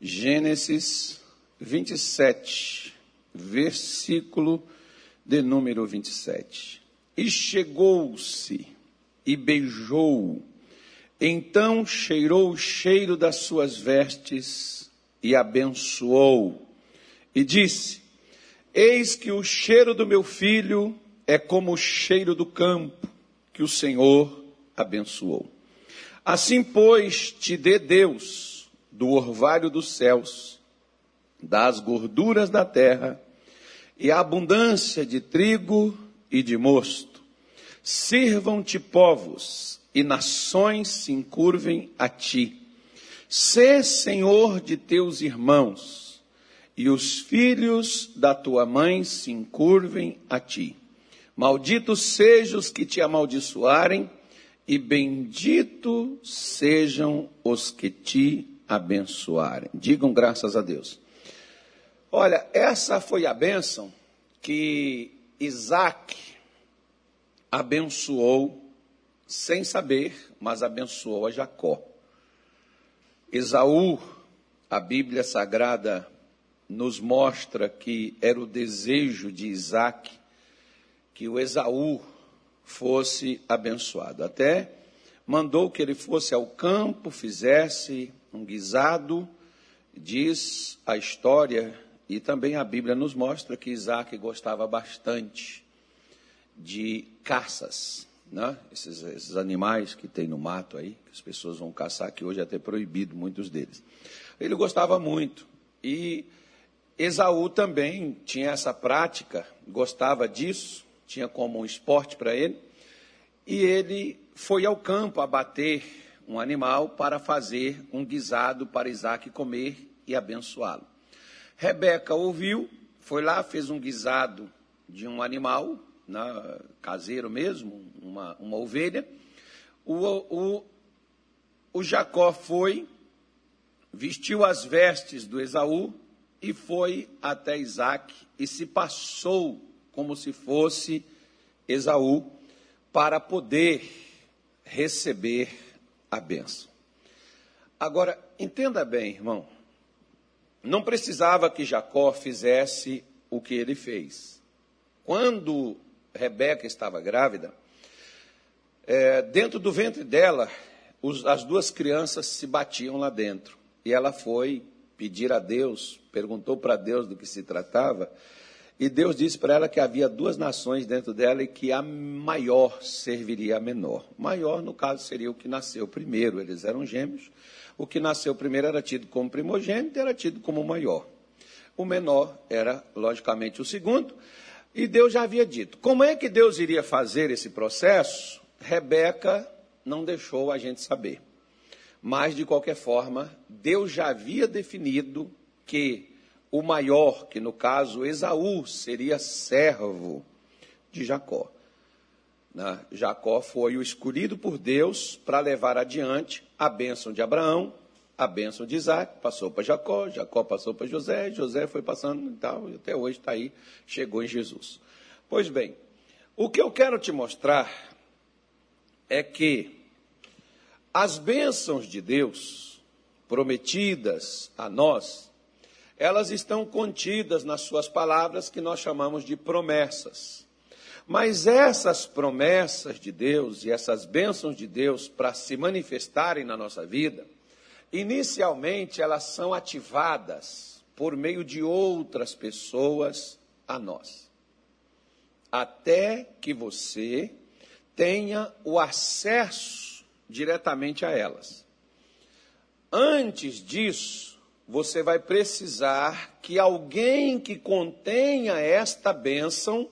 Gênesis 27, versículo de número 27. E chegou-se e beijou, então cheirou o cheiro das suas vestes e abençoou, e disse: Eis que o cheiro do meu filho é como o cheiro do campo que o Senhor abençoou. Assim, pois, te dê Deus do orvalho dos céus, das gorduras da terra e a abundância de trigo e de mosto. Sirvam-te povos e nações se encurvem a ti. Sê senhor de teus irmãos e os filhos da tua mãe se encurvem a ti. Malditos sejam os que te amaldiçoarem e bendito sejam os que te abençoarem. Digam graças a Deus. Olha, essa foi a bênção que Isaac abençoou, sem saber, mas abençoou a Jacó. Esaú, a Bíblia Sagrada nos mostra que era o desejo de Isaac que o Esaú fosse abençoado. Até mandou que ele fosse ao campo, fizesse um guisado, diz a história, e também a Bíblia nos mostra que Isaac gostava bastante de caças, né? esses, esses animais que tem no mato aí, que as pessoas vão caçar, que hoje é até proibido muitos deles. Ele gostava muito. E Esaú também tinha essa prática, gostava disso, tinha como um esporte para ele, e ele foi ao campo abater um animal para fazer um guisado para Isaac comer e abençoá-lo. Rebeca ouviu, foi lá, fez um guisado de um animal, né, caseiro mesmo, uma, uma ovelha. O, o, o Jacó foi, vestiu as vestes do Esaú e foi até Isaac e se passou como se fosse Esaú, para poder receber a bênção. Agora, entenda bem, irmão, não precisava que Jacó fizesse o que ele fez. Quando Rebeca estava grávida, é, dentro do ventre dela, os, as duas crianças se batiam lá dentro. E ela foi pedir a Deus, perguntou para Deus do que se tratava, e Deus disse para ela que havia duas nações dentro dela e que a maior serviria a menor. Maior, no caso, seria o que nasceu primeiro, eles eram gêmeos. O que nasceu primeiro era tido como primogênito, era tido como maior. O menor era, logicamente, o segundo. E Deus já havia dito. Como é que Deus iria fazer esse processo? Rebeca não deixou a gente saber. Mas, de qualquer forma, Deus já havia definido que o maior, que no caso Esaú, seria servo de Jacó. Né? Jacó foi o escolhido por Deus para levar adiante a bênção de Abraão, a bênção de Isaac, passou para Jacó, Jacó passou para José, José foi passando e tal, e até hoje está aí, chegou em Jesus. Pois bem, o que eu quero te mostrar é que as bênçãos de Deus prometidas a nós, elas estão contidas nas suas palavras que nós chamamos de promessas. Mas essas promessas de Deus e essas bênçãos de Deus para se manifestarem na nossa vida, inicialmente elas são ativadas por meio de outras pessoas a nós. Até que você tenha o acesso diretamente a elas. Antes disso, você vai precisar que alguém que contenha esta bênção,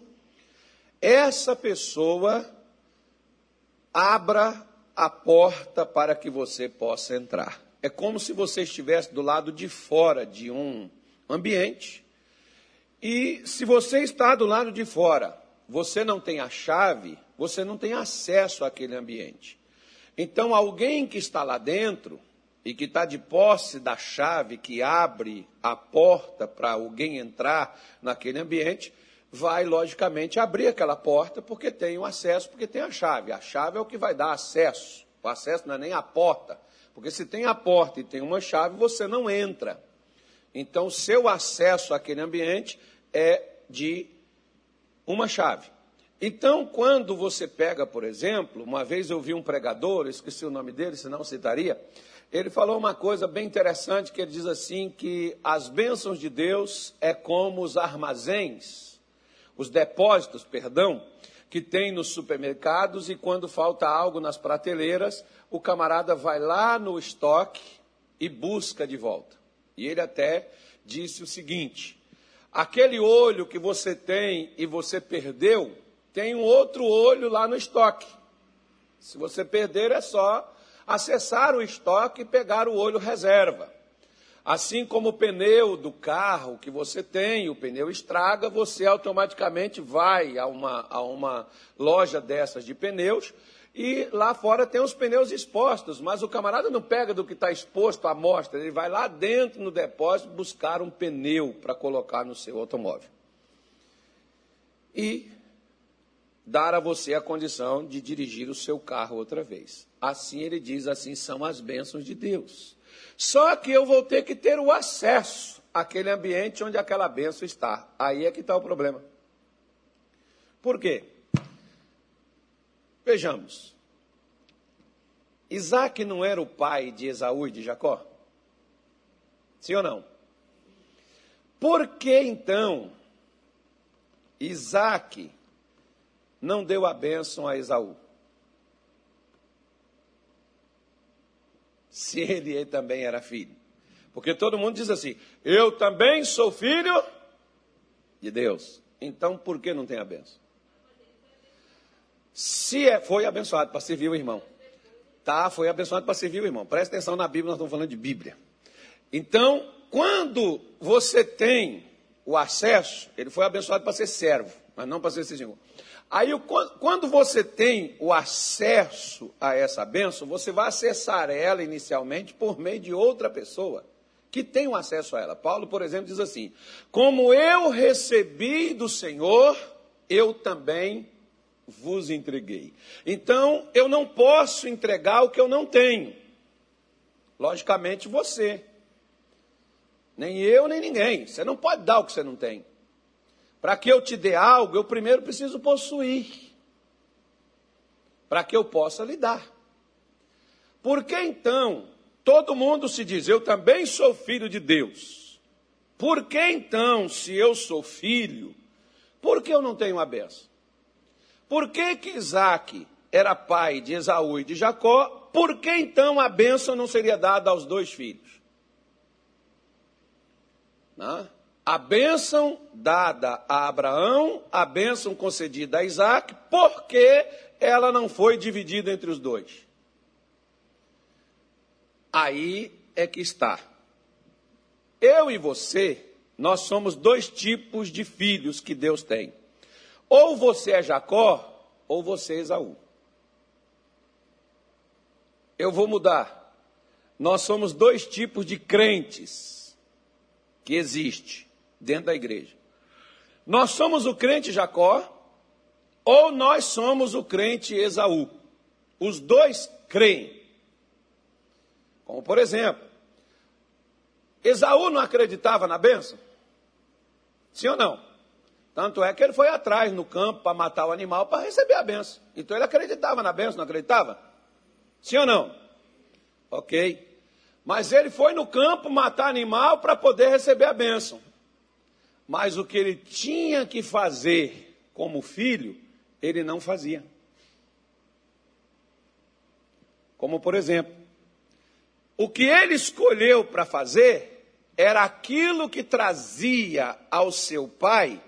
essa pessoa abra a porta para que você possa entrar. É como se você estivesse do lado de fora de um ambiente e se você está do lado de fora, você não tem a chave, você não tem acesso àquele ambiente. Então, alguém que está lá dentro, e que está de posse da chave que abre a porta para alguém entrar naquele ambiente, vai logicamente abrir aquela porta porque tem o acesso, porque tem a chave. A chave é o que vai dar acesso. O acesso não é nem a porta, porque se tem a porta e tem uma chave, você não entra. Então, seu acesso àquele ambiente é de uma chave. Então, quando você pega, por exemplo, uma vez eu vi um pregador, esqueci o nome dele, senão citaria, ele falou uma coisa bem interessante, que ele diz assim, que as bênçãos de Deus é como os armazéns, os depósitos, perdão, que tem nos supermercados e quando falta algo nas prateleiras, o camarada vai lá no estoque e busca de volta. E ele até disse o seguinte: aquele olho que você tem e você perdeu, tem um outro olho lá no estoque. Se você perder, é só acessar o estoque e pegar o olho reserva. Assim como o pneu do carro que você tem, o pneu estraga, você automaticamente vai a uma, a uma loja dessas de pneus e lá fora tem os pneus expostos, mas o camarada não pega do que está exposto à mostra, ele vai lá dentro no depósito buscar um pneu para colocar no seu automóvel. E dar a você a condição de dirigir o seu carro outra vez. Assim ele diz, assim são as bênçãos de Deus. Só que eu vou ter que ter o acesso àquele ambiente onde aquela benção está. Aí é que está o problema. Por quê? Vejamos. Isaac não era o pai de Esaú e de Jacó? Sim ou não? Por que então Isaac não deu a bênção a Esaú? Se ele também era filho. Porque todo mundo diz assim: eu também sou filho de Deus. Então por que não tem a benção? Se é, foi abençoado para servir o irmão. Tá, foi abençoado para servir o irmão. Presta atenção na Bíblia, nós estamos falando de Bíblia. Então, quando você tem o acesso, ele foi abençoado para ser servo, mas não para ser servir. Aí, quando você tem o acesso a essa bênção, você vai acessar ela inicialmente por meio de outra pessoa que tem o acesso a ela. Paulo, por exemplo, diz assim: Como eu recebi do Senhor, eu também vos entreguei. Então, eu não posso entregar o que eu não tenho. Logicamente, você. Nem eu, nem ninguém. Você não pode dar o que você não tem. Para que eu te dê algo, eu primeiro preciso possuir. Para que eu possa lhe dar. Por que então todo mundo se diz, eu também sou filho de Deus? Por que então, se eu sou filho, por que eu não tenho a benção? Por que que Isaac era pai de Esaú e de Jacó? Por que então a bênção não seria dada aos dois filhos? Não? A bênção dada a Abraão, a bênção concedida a Isaac, porque ela não foi dividida entre os dois. Aí é que está. Eu e você, nós somos dois tipos de filhos que Deus tem. Ou você é Jacó, ou você é Esaú. Eu vou mudar. Nós somos dois tipos de crentes que existe dentro da igreja. Nós somos o crente Jacó ou nós somos o crente Esaú. Os dois creem. Como por exemplo, Esaú não acreditava na bênção? Sim ou não? Tanto é que ele foi atrás no campo para matar o animal para receber a benção. Então ele acreditava na benção, não acreditava? Sim ou não? Ok. Mas ele foi no campo matar animal para poder receber a benção. Mas o que ele tinha que fazer como filho, ele não fazia. Como, por exemplo, o que ele escolheu para fazer era aquilo que trazia ao seu pai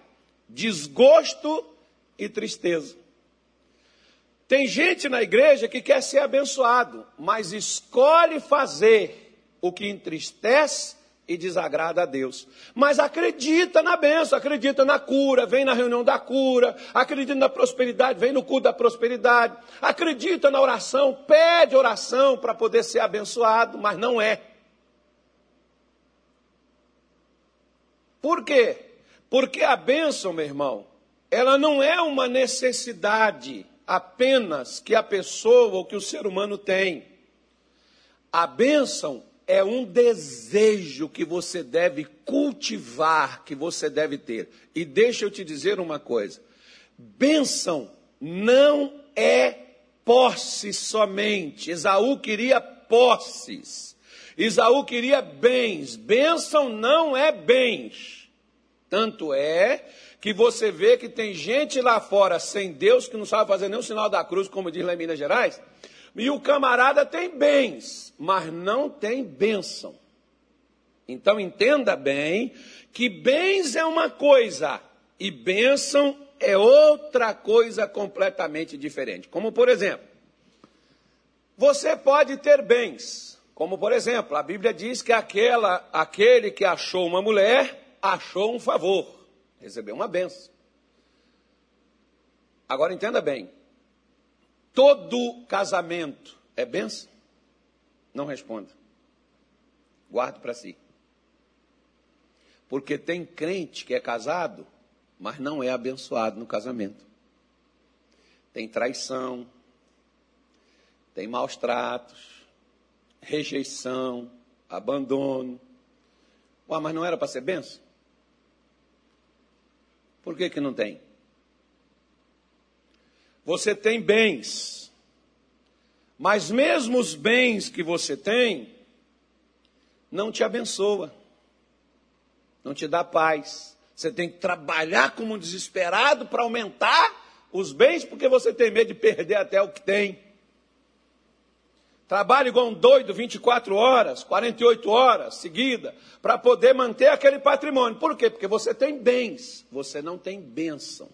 desgosto e tristeza. Tem gente na igreja que quer ser abençoado, mas escolhe fazer o que entristece e desagrada a Deus. Mas acredita na benção, acredita na cura, vem na reunião da cura, acredita na prosperidade, vem no culto da prosperidade, acredita na oração, pede oração para poder ser abençoado, mas não é. Por quê? Porque a bênção, meu irmão, ela não é uma necessidade apenas que a pessoa ou que o ser humano tem. A bênção é um desejo que você deve cultivar, que você deve ter. E deixa eu te dizer uma coisa: bênção não é posse somente. Esaú queria posses. Esaú queria bens. Bênção não é bens. Tanto é que você vê que tem gente lá fora sem Deus que não sabe fazer o sinal da cruz, como diz lá em Minas Gerais. E o camarada tem bens, mas não tem bênção. Então entenda bem que bens é uma coisa e bênção é outra coisa completamente diferente. Como por exemplo, você pode ter bens, como por exemplo, a Bíblia diz que aquela, aquele que achou uma mulher achou um favor, recebeu uma benção. Agora entenda bem, todo casamento é benção? Não responda. Guarde para si. Porque tem crente que é casado mas não é abençoado no casamento. Tem traição, tem maus tratos, rejeição, abandono. Ué, mas não era para ser benção? Por que, que não tem? Você tem bens, mas mesmo os bens que você tem, não te abençoa, não te dá paz você tem que trabalhar como um desesperado para aumentar os bens, porque você tem medo de perder até o que tem. Trabalha igual um doido 24 horas, 48 horas seguida, para poder manter aquele patrimônio. Por quê? Porque você tem bens, você não tem bênção.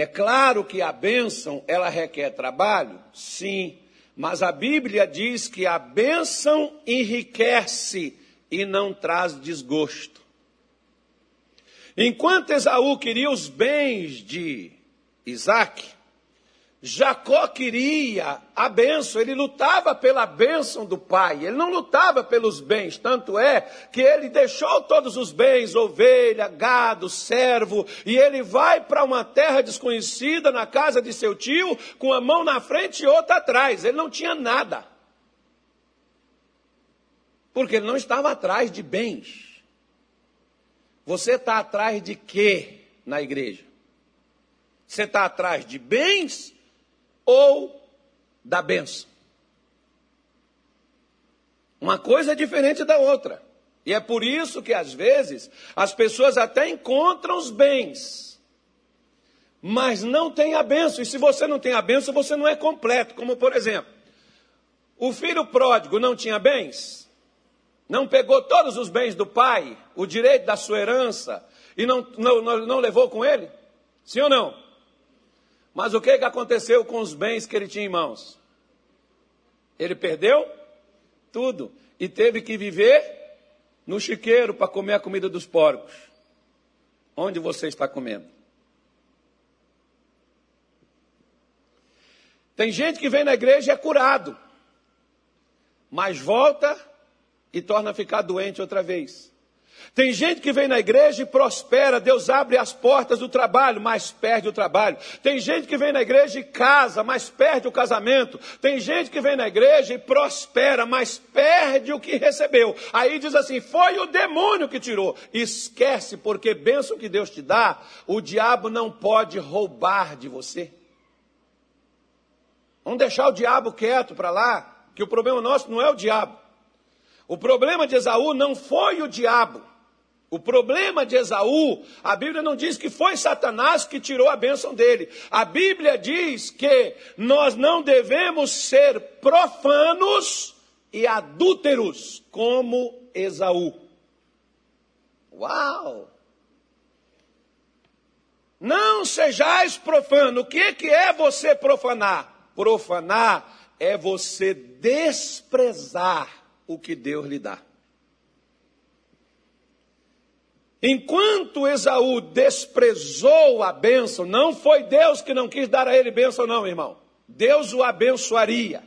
É claro que a bênção, ela requer trabalho? Sim. Mas a Bíblia diz que a bênção enriquece e não traz desgosto. Enquanto Esaú queria os bens de Isaac, Jacó queria a bênção, ele lutava pela bênção do pai, ele não lutava pelos bens, tanto é que ele deixou todos os bens, ovelha, gado, servo, e ele vai para uma terra desconhecida, na casa de seu tio, com a mão na frente e outra atrás, ele não tinha nada. Porque ele não estava atrás de bens. Você está atrás de quê na igreja? Você está atrás de bens ou da benção? Uma coisa é diferente da outra. E é por isso que às vezes as pessoas até encontram os bens, mas não têm a benção. E se você não tem a benção, você não é completo. Como por exemplo, o filho pródigo não tinha bens? não pegou todos os bens do pai, o direito da sua herança, e não, não, não levou com ele? Sim ou não? Mas o que, que aconteceu com os bens que ele tinha em mãos? Ele perdeu tudo e teve que viver no chiqueiro para comer a comida dos porcos. Onde você está comendo? Tem gente que vem na igreja e é curado, mas volta e torna a ficar doente outra vez. Tem gente que vem na igreja e prospera, Deus abre as portas do trabalho, mas perde o trabalho. Tem gente que vem na igreja e casa, mas perde o casamento. Tem gente que vem na igreja e prospera, mas perde o que recebeu. Aí diz assim: foi o demônio que tirou. Esquece, porque benção que Deus te dá, o diabo não pode roubar de você. Vamos deixar o diabo quieto para lá, que o problema nosso não é o diabo. O problema de Esaú não foi o diabo. O problema de Esaú, a Bíblia não diz que foi Satanás que tirou a bênção dele. A Bíblia diz que nós não devemos ser profanos e adúlteros como Esaú. Uau! Não sejais profano. O que, que é você profanar? Profanar é você desprezar o que Deus lhe dá. Enquanto Esaú desprezou a bênção, não foi Deus que não quis dar a ele bênção, não, irmão. Deus o abençoaria.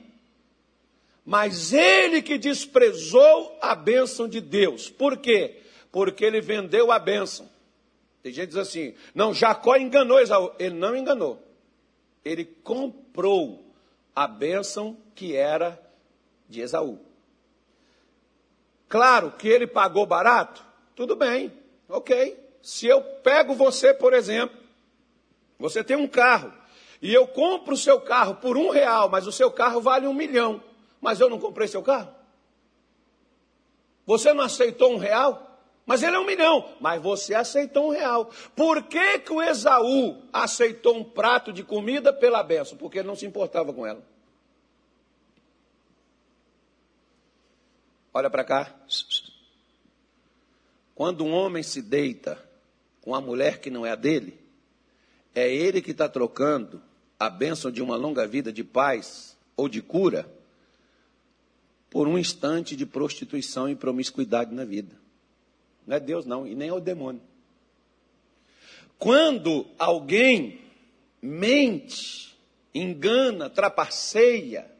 Mas ele que desprezou a bênção de Deus. Por quê? Porque ele vendeu a bênção. Tem gente que diz assim: não, Jacó enganou Esaú. Ele não enganou. Ele comprou a bênção que era de Esaú. Claro que ele pagou barato, tudo bem, ok. Se eu pego você, por exemplo, você tem um carro, e eu compro o seu carro por um real, mas o seu carro vale um milhão, mas eu não comprei seu carro? Você não aceitou um real? Mas ele é um milhão. Mas você aceitou um real. Por que, que o Esaú aceitou um prato de comida pela benção? Porque ele não se importava com ela. Olha para cá. Quando um homem se deita com a mulher que não é a dele, é ele que está trocando a bênção de uma longa vida de paz ou de cura por um instante de prostituição e promiscuidade na vida. Não é Deus, não, e nem é o demônio. Quando alguém mente, engana, trapaceia,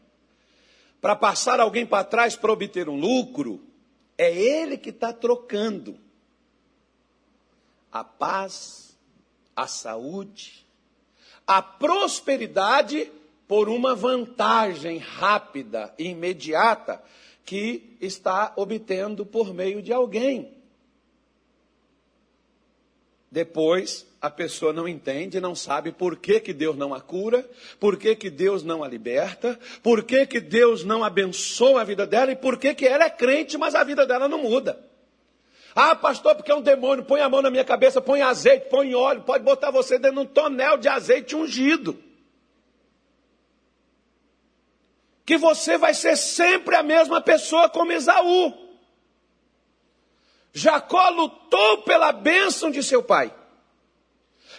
para passar alguém para trás para obter um lucro, é ele que está trocando a paz, a saúde, a prosperidade por uma vantagem rápida e imediata que está obtendo por meio de alguém. Depois, a pessoa não entende, não sabe por que, que Deus não a cura, por que, que Deus não a liberta, por que, que Deus não abençoa a vida dela e por que, que ela é crente, mas a vida dela não muda. Ah, pastor, porque é um demônio, põe a mão na minha cabeça, põe azeite, põe óleo, pode botar você dentro de um tonel de azeite ungido. Que você vai ser sempre a mesma pessoa como Esaú. Jacó lutou pela bênção de seu pai.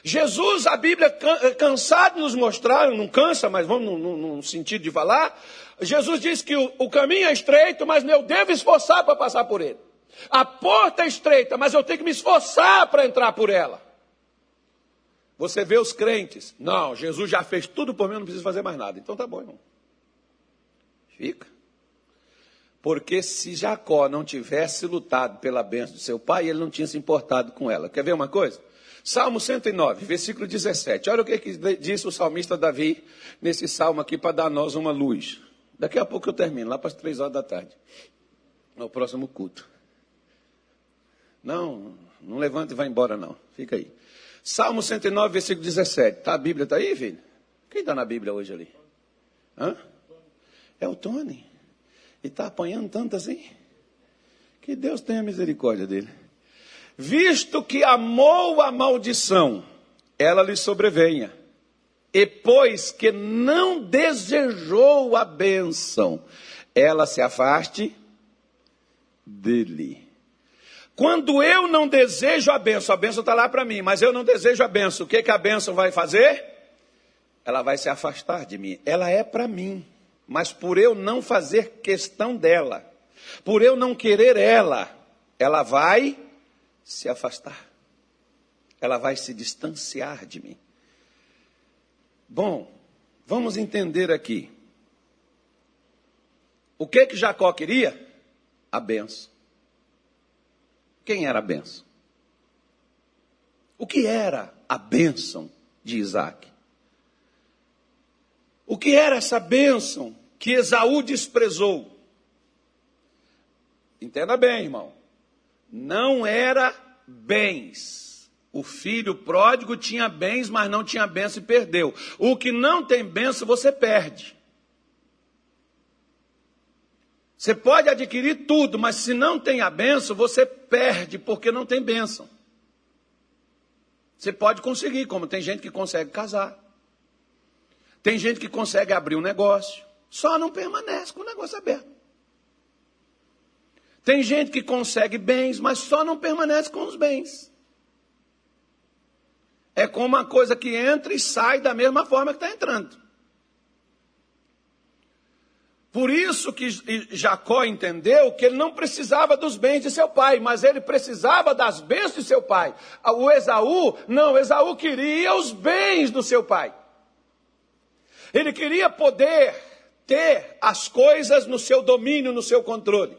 Jesus, a Bíblia é cansado de nos mostrar, não cansa, mas vamos no, sentido de falar. Jesus diz que o, o caminho é estreito, mas eu devo esforçar para passar por ele. A porta é estreita, mas eu tenho que me esforçar para entrar por ela. Você vê os crentes, não, Jesus já fez tudo por mim, eu não preciso fazer mais nada. Então tá bom, irmão. Fica. Porque se Jacó não tivesse lutado pela bênção de seu pai, ele não tinha se importado com ela. Quer ver uma coisa? Salmo 109, versículo 17. Olha o que, que disse o salmista Davi nesse salmo aqui para dar a nós uma luz. Daqui a pouco eu termino, lá para as três horas da tarde. No próximo culto. Não, não levanta e vai embora, não. Fica aí. Salmo 109, versículo 17. Tá, a Bíblia está aí, filho? Quem está na Bíblia hoje ali? Hã? É o Tony. E está apanhando tanto assim? Que Deus tenha misericórdia dele. Visto que amou a maldição, ela lhe sobrevenha. E pois que não desejou a bênção, ela se afaste dele. Quando eu não desejo a bênção, a bênção está lá para mim, mas eu não desejo a bênção, o que, que a bênção vai fazer? Ela vai se afastar de mim. Ela é para mim. Mas por eu não fazer questão dela, por eu não querer ela, ela vai se afastar. Ela vai se distanciar de mim. Bom, vamos entender aqui. O que que Jacó queria? A benção. Quem era a benção? O que era a bênção de Isaac? O que era essa bênção que Esaú desprezou? Entenda bem, irmão. Não era bens. O filho pródigo tinha bens, mas não tinha bênção e perdeu. O que não tem bênção, você perde. Você pode adquirir tudo, mas se não tem a bênção, você perde, porque não tem bênção. Você pode conseguir, como tem gente que consegue casar. Tem gente que consegue abrir um negócio, só não permanece com o negócio aberto. Tem gente que consegue bens, mas só não permanece com os bens. É como uma coisa que entra e sai da mesma forma que está entrando. Por isso que Jacó entendeu que ele não precisava dos bens de seu pai, mas ele precisava das bênçãos de seu pai. O Esaú, não, Esaú queria os bens do seu pai. Ele queria poder ter as coisas no seu domínio, no seu controle.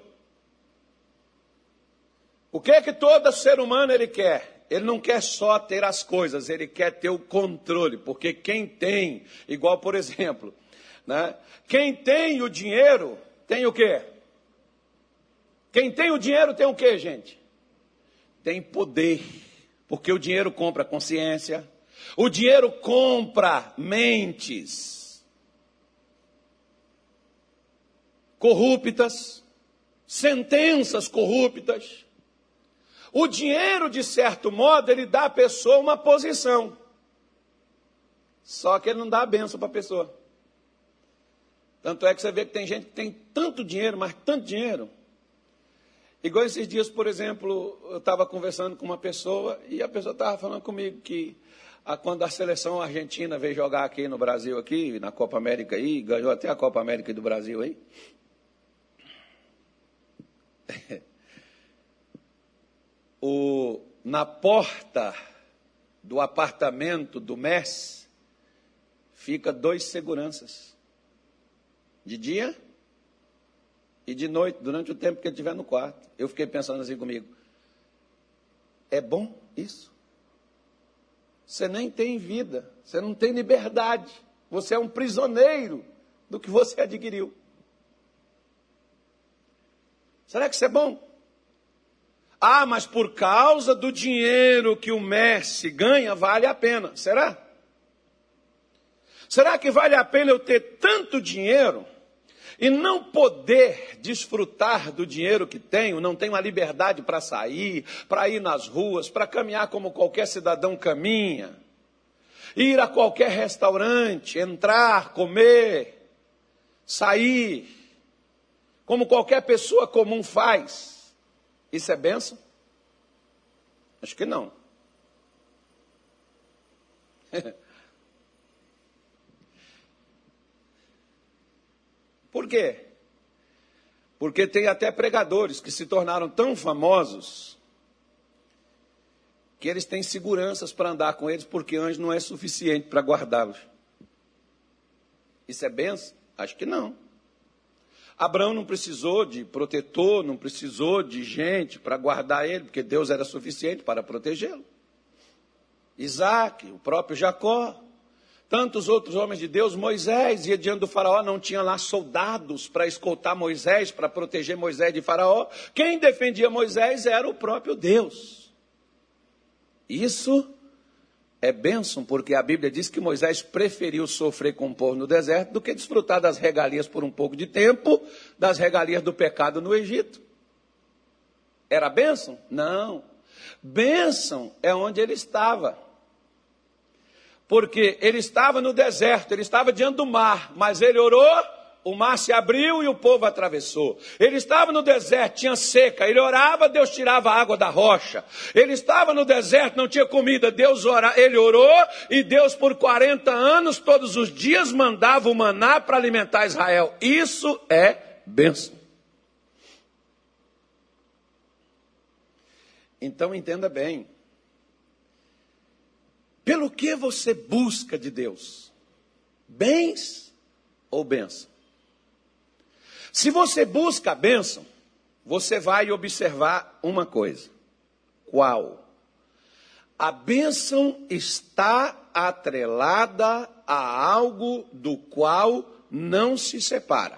O que é que todo ser humano ele quer? Ele não quer só ter as coisas, ele quer ter o controle, porque quem tem, igual por exemplo, né? Quem tem o dinheiro tem o quê? Quem tem o dinheiro tem o quê, gente? Tem poder, porque o dinheiro compra consciência, o dinheiro compra mentes corruptas, sentenças corruptas. O dinheiro, de certo modo, ele dá à pessoa uma posição. Só que ele não dá a benção para a pessoa. Tanto é que você vê que tem gente que tem tanto dinheiro, mas tanto dinheiro. Igual esses dias, por exemplo, eu estava conversando com uma pessoa e a pessoa estava falando comigo que a, quando a seleção argentina veio jogar aqui no Brasil, aqui, na Copa América aí, ganhou até a Copa América do Brasil aí. o, na porta do apartamento do Messi, fica dois seguranças. De dia e de noite, durante o tempo que ele estiver no quarto. Eu fiquei pensando assim comigo: é bom isso? Você nem tem vida, você não tem liberdade, você é um prisioneiro do que você adquiriu. Será que isso é bom? Ah, mas por causa do dinheiro que o Messi ganha, vale a pena. Será? Será que vale a pena eu ter tanto dinheiro e não poder desfrutar do dinheiro que tenho? Não tenho a liberdade para sair, para ir nas ruas, para caminhar como qualquer cidadão caminha, ir a qualquer restaurante, entrar, comer, sair, como qualquer pessoa comum faz. Isso é benção? Acho que não. Por quê? Porque tem até pregadores que se tornaram tão famosos que eles têm seguranças para andar com eles, porque anjo não é suficiente para guardá-los. Isso é benção? Acho que não. Abraão não precisou de protetor, não precisou de gente para guardar ele, porque Deus era suficiente para protegê-lo. Isaac, o próprio Jacó, tantos outros homens de Deus, Moisés ia diante do faraó, não tinha lá soldados para escoltar Moisés, para proteger Moisés de faraó. Quem defendia Moisés era o próprio Deus. Isso é bênção, porque a Bíblia diz que Moisés preferiu sofrer com o povo no deserto do que desfrutar das regalias por um pouco de tempo, das regalias do pecado no Egito. Era bênção? Não. Bênção é onde ele estava. Porque ele estava no deserto, ele estava diante do mar, mas ele orou, o mar se abriu e o povo atravessou. Ele estava no deserto, tinha seca, ele orava, Deus tirava a água da rocha. Ele estava no deserto, não tinha comida, Deus ora, ele orou e Deus por 40 anos, todos os dias, mandava o maná para alimentar Israel. Isso é bênção. Então entenda bem, pelo que você busca de Deus? Bens ou bênção? Se você busca a bênção, você vai observar uma coisa. Qual? A bênção está atrelada a algo do qual não se separa.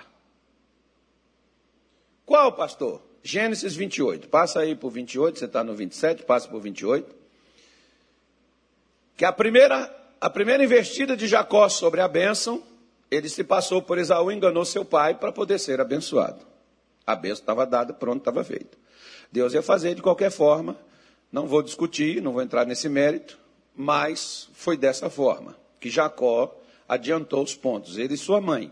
Qual, pastor? Gênesis 28. Passa aí por 28, você está no 27, passa por 28 que a primeira, a primeira investida de Jacó sobre a bênção, ele se passou por Esaú, enganou seu pai para poder ser abençoado. A bênção estava dada, pronto, estava feito. Deus ia fazer de qualquer forma, não vou discutir, não vou entrar nesse mérito, mas foi dessa forma que Jacó adiantou os pontos, ele e sua mãe.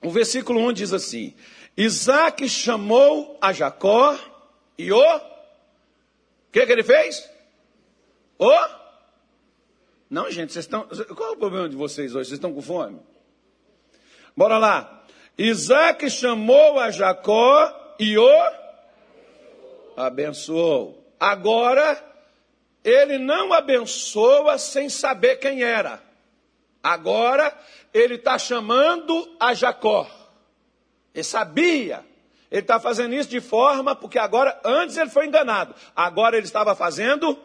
O versículo 1 diz assim: Isaac chamou a Jacó e o. O que, que ele fez? O não, gente, vocês estão. Qual é o problema de vocês hoje? Vocês estão com fome? Bora lá. Isaac chamou a Jacó e o abençoou. Agora, ele não abençoa sem saber quem era. Agora, ele está chamando a Jacó. Ele sabia. Ele está fazendo isso de forma, porque agora, antes ele foi enganado. Agora ele estava fazendo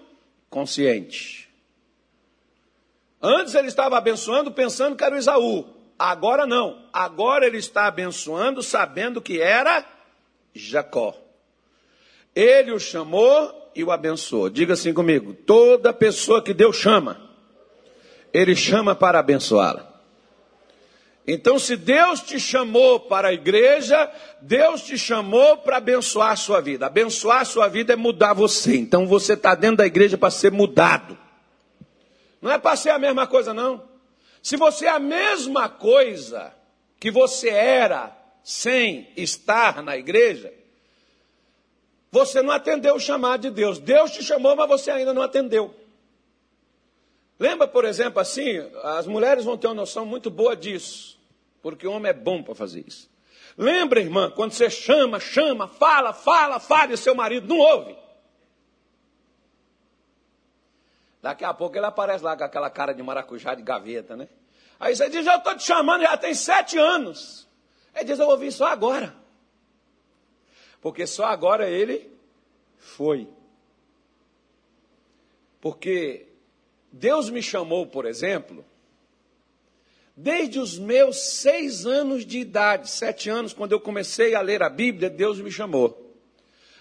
consciente. Antes ele estava abençoando pensando que era o Isaú. Agora não. Agora ele está abençoando, sabendo que era Jacó. Ele o chamou e o abençoou. Diga assim comigo: toda pessoa que Deus chama, Ele chama para abençoá-la. Então, se Deus te chamou para a igreja, Deus te chamou para abençoar a sua vida. Abençoar a sua vida é mudar você. Então, você está dentro da igreja para ser mudado. Não é para ser a mesma coisa, não. Se você é a mesma coisa que você era sem estar na igreja, você não atendeu o chamado de Deus. Deus te chamou, mas você ainda não atendeu. Lembra, por exemplo, assim, as mulheres vão ter uma noção muito boa disso, porque o homem é bom para fazer isso. Lembra, irmã, quando você chama, chama, fala, fala, fala, e seu marido não ouve. Daqui a pouco ele aparece lá com aquela cara de maracujá de gaveta, né? Aí você diz, eu estou te chamando, já tem sete anos. Ele diz, eu ouvi só agora. Porque só agora ele foi. Porque Deus me chamou, por exemplo, desde os meus seis anos de idade, sete anos, quando eu comecei a ler a Bíblia, Deus me chamou.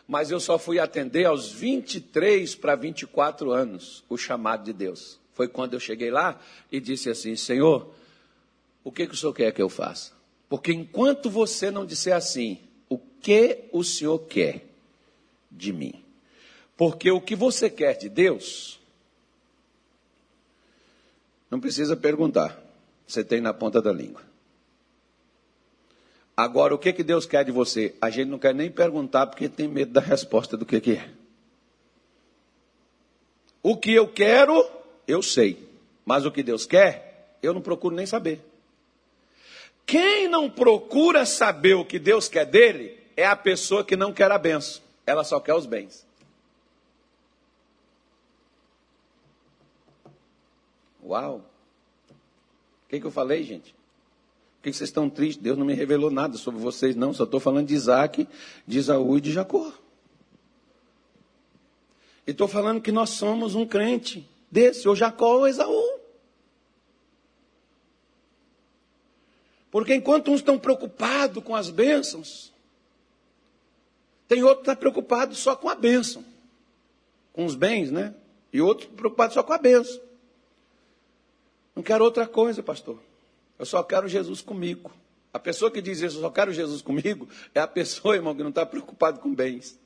Mas eu só fui atender aos 23 para 24 anos o chamado de Deus. Foi quando eu cheguei lá e disse assim: Senhor, o que, que o Senhor quer que eu faça? Porque enquanto você não disser assim, o que o Senhor quer de mim? Porque o que você quer de Deus, não precisa perguntar, você tem na ponta da língua. Agora, o que, que Deus quer de você? A gente não quer nem perguntar porque tem medo da resposta do que, que é. O que eu quero, eu sei. Mas o que Deus quer, eu não procuro nem saber. Quem não procura saber o que Deus quer dele, é a pessoa que não quer a benção. Ela só quer os bens. Uau! O que, que eu falei, gente? Que vocês estão tristes? Deus não me revelou nada sobre vocês, não. Só estou falando de Isaac, de Isaú e de Jacó. E estou falando que nós somos um crente desse, ou Jacó ou Esaú. Porque enquanto uns estão preocupados com as bênçãos, tem outro que está preocupado só com a bênção, com os bens, né? E outro preocupado só com a bênção. Não quero outra coisa, pastor. Eu só quero Jesus comigo. A pessoa que diz isso, eu só quero Jesus comigo, é a pessoa, irmão, que não está preocupado com bens.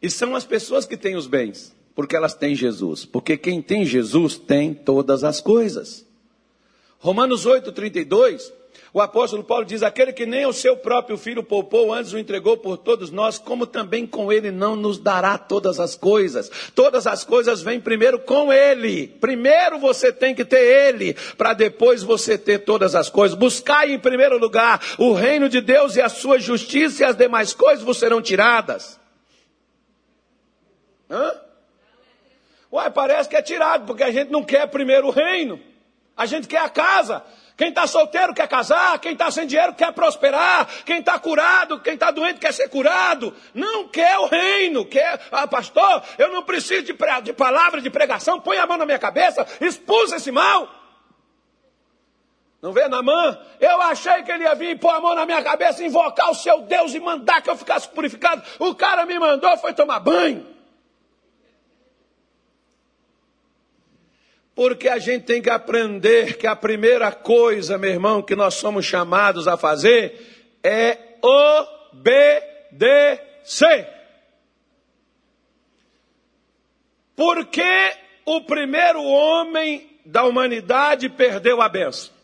E são as pessoas que têm os bens, porque elas têm Jesus. Porque quem tem Jesus tem todas as coisas. Romanos 8, 32 o apóstolo Paulo diz: aquele que nem o seu próprio filho poupou, antes o entregou por todos nós, como também com ele não nos dará todas as coisas. Todas as coisas vêm primeiro com ele. Primeiro você tem que ter ele, para depois você ter todas as coisas. Buscai em primeiro lugar o reino de Deus e a sua justiça, e as demais coisas vos serão tiradas. Hã? Uai, parece que é tirado, porque a gente não quer primeiro o reino, a gente quer a casa. Quem está solteiro quer casar, quem está sem dinheiro quer prosperar, quem está curado, quem está doente quer ser curado. Não quer o reino, quer, ah, pastor, eu não preciso de, de palavra de pregação, põe a mão na minha cabeça, expulsa esse mal. Não vê, Namã? Eu achei que ele ia vir pôr a mão na minha cabeça, invocar o seu Deus e mandar que eu ficasse purificado. O cara me mandou, foi tomar banho. Porque a gente tem que aprender que a primeira coisa, meu irmão, que nós somos chamados a fazer é obedecer. Porque o primeiro homem da humanidade perdeu a benção?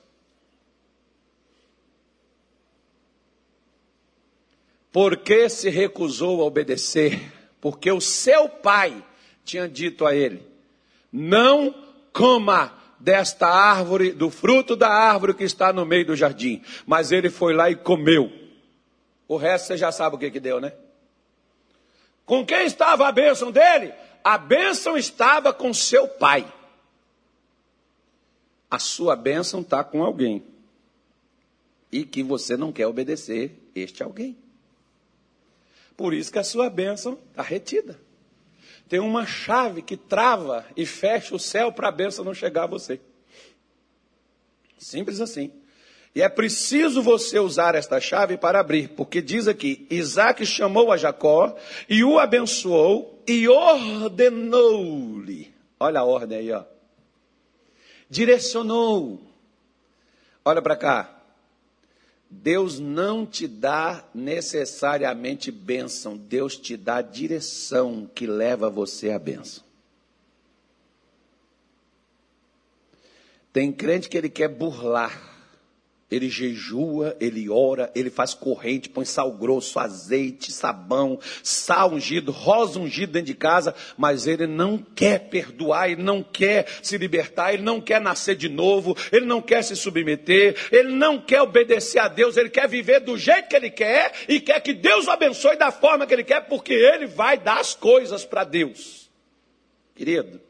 Porque se recusou a obedecer? Porque o seu pai tinha dito a ele: não coma desta árvore, do fruto da árvore que está no meio do jardim. Mas ele foi lá e comeu. O resto você já sabe o que, que deu, né? Com quem estava a bênção dele? A bênção estava com seu pai. A sua bênção está com alguém. E que você não quer obedecer este alguém. Por isso que a sua bênção está retida tem uma chave que trava e fecha o céu para a bênção não chegar a você. Simples assim. E é preciso você usar esta chave para abrir, porque diz aqui: Isaac chamou a Jacó e o abençoou e ordenou-lhe. Olha a ordem aí, ó. Direcionou. Olha para cá. Deus não te dá necessariamente bênção, Deus te dá direção que leva você à bênção. Tem crente que ele quer burlar ele jejua, ele ora, ele faz corrente, põe sal grosso, azeite, sabão, sal ungido, rosa ungido dentro de casa, mas ele não quer perdoar, ele não quer se libertar, ele não quer nascer de novo, ele não quer se submeter, ele não quer obedecer a Deus, ele quer viver do jeito que ele quer e quer que Deus o abençoe da forma que ele quer, porque ele vai dar as coisas para Deus. Querido,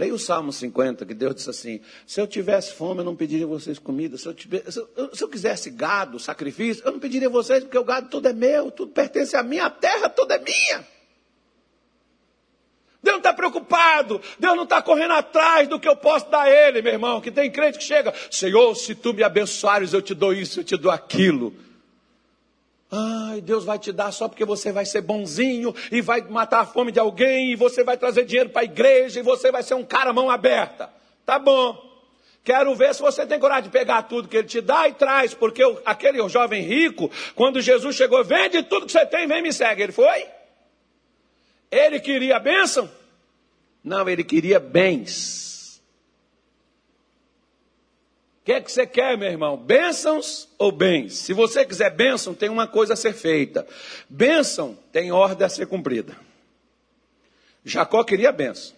Leia o Salmo 50, que Deus disse assim: Se eu tivesse fome, eu não pediria a vocês comida. Se eu, tivesse, se, eu, se eu, quisesse gado, sacrifício, eu não pediria a vocês, porque o gado tudo é meu, tudo pertence a mim, a terra toda é minha. Deus não está preocupado, Deus não está correndo atrás do que eu posso dar a Ele, meu irmão. Que tem crente que chega, Senhor, se tu me abençoares, eu te dou isso, eu te dou aquilo. Ai, Deus vai te dar só porque você vai ser bonzinho e vai matar a fome de alguém e você vai trazer dinheiro para a igreja e você vai ser um cara mão aberta. Tá bom. Quero ver se você tem coragem de pegar tudo que ele te dá e traz, porque aquele jovem rico, quando Jesus chegou, vende tudo que você tem, vem me segue. Ele foi? Ele queria bênção? Não, ele queria bens que é que você quer, meu irmão? Bênçãos ou bens? Se você quiser bênção, tem uma coisa a ser feita. Bênção tem ordem a ser cumprida. Jacó queria bênção.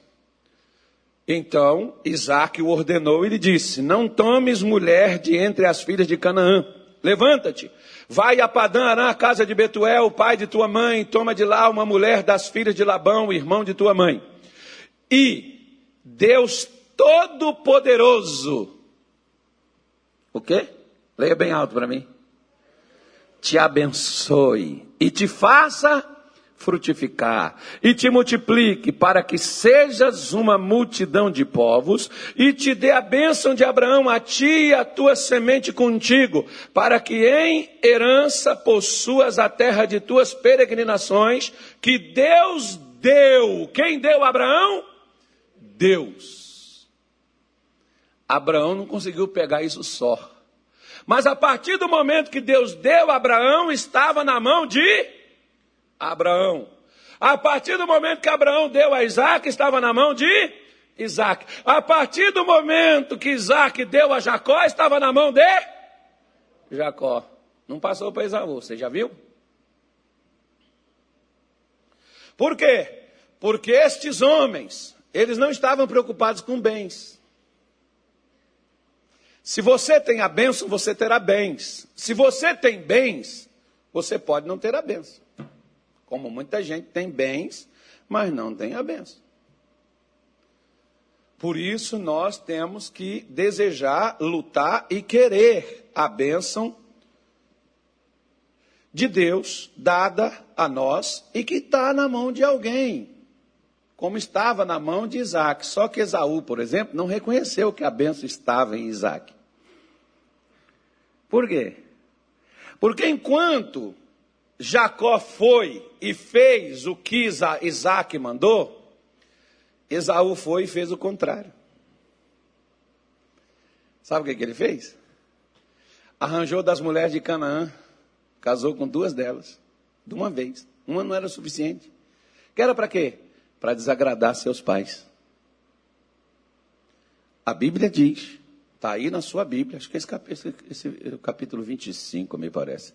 Então Isaac o ordenou e lhe disse: Não tomes mulher de entre as filhas de Canaã. Levanta-te, vai a Padã a casa de Betuel, o pai de tua mãe, toma de lá uma mulher das filhas de Labão, irmão de tua mãe. E Deus Todo-Poderoso o quê? Leia bem alto para mim. Te abençoe e te faça frutificar e te multiplique para que sejas uma multidão de povos e te dê a bênção de Abraão a ti e a tua semente contigo, para que em herança possuas a terra de tuas peregrinações que Deus deu. Quem deu Abraão? Deus. Abraão não conseguiu pegar isso só. Mas a partir do momento que Deus deu a Abraão, estava na mão de Abraão. A partir do momento que Abraão deu a Isaac, estava na mão de Isaac. A partir do momento que Isaac deu a Jacó, estava na mão de Jacó. Não passou para Esaú, você já viu? Por quê? Porque estes homens, eles não estavam preocupados com bens. Se você tem a bênção, você terá bens. Se você tem bens, você pode não ter a bênção. Como muita gente tem bens, mas não tem a bênção. Por isso nós temos que desejar, lutar e querer a bênção de Deus dada a nós e que está na mão de alguém, como estava na mão de Isaac. Só que Esaú, por exemplo, não reconheceu que a bênção estava em Isaac. Por quê? Porque enquanto Jacó foi e fez o que Isaac mandou, Esaú foi e fez o contrário. Sabe o que, que ele fez? Arranjou das mulheres de Canaã, casou com duas delas, de uma vez. Uma não era suficiente. Que era para quê? Para desagradar seus pais. A Bíblia diz, está aí na sua Bíblia, acho que esse capítulo, esse capítulo 25, me parece.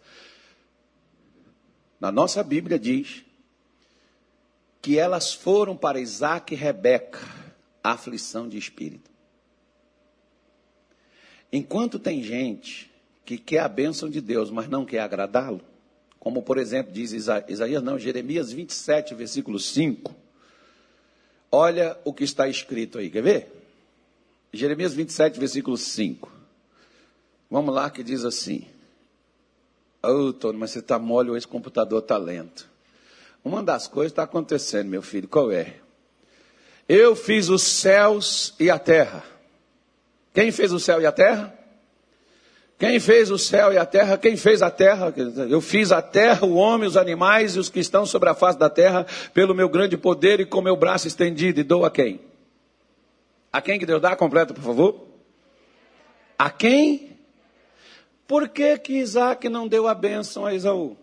Na nossa Bíblia diz que elas foram para Isaac e Rebeca, aflição de espírito. Enquanto tem gente que quer a bênção de Deus, mas não quer agradá-lo, como por exemplo diz Isaías, não, Jeremias 27, versículo 5, Olha o que está escrito aí, quer ver? Jeremias 27, versículo 5. Vamos lá, que diz assim. Ô, oh, Tony, mas você está mole ou esse computador está lento? Uma das coisas está acontecendo, meu filho, qual é? Eu fiz os céus e a terra. Quem fez o céu e a terra? Quem fez o céu e a terra? Quem fez a terra? Eu fiz a terra, o homem, os animais e os que estão sobre a face da terra, pelo meu grande poder e com meu braço estendido. E dou a quem? A quem que Deus dá? Completa, por favor. A quem? Por que que Isaac não deu a bênção a Esaú?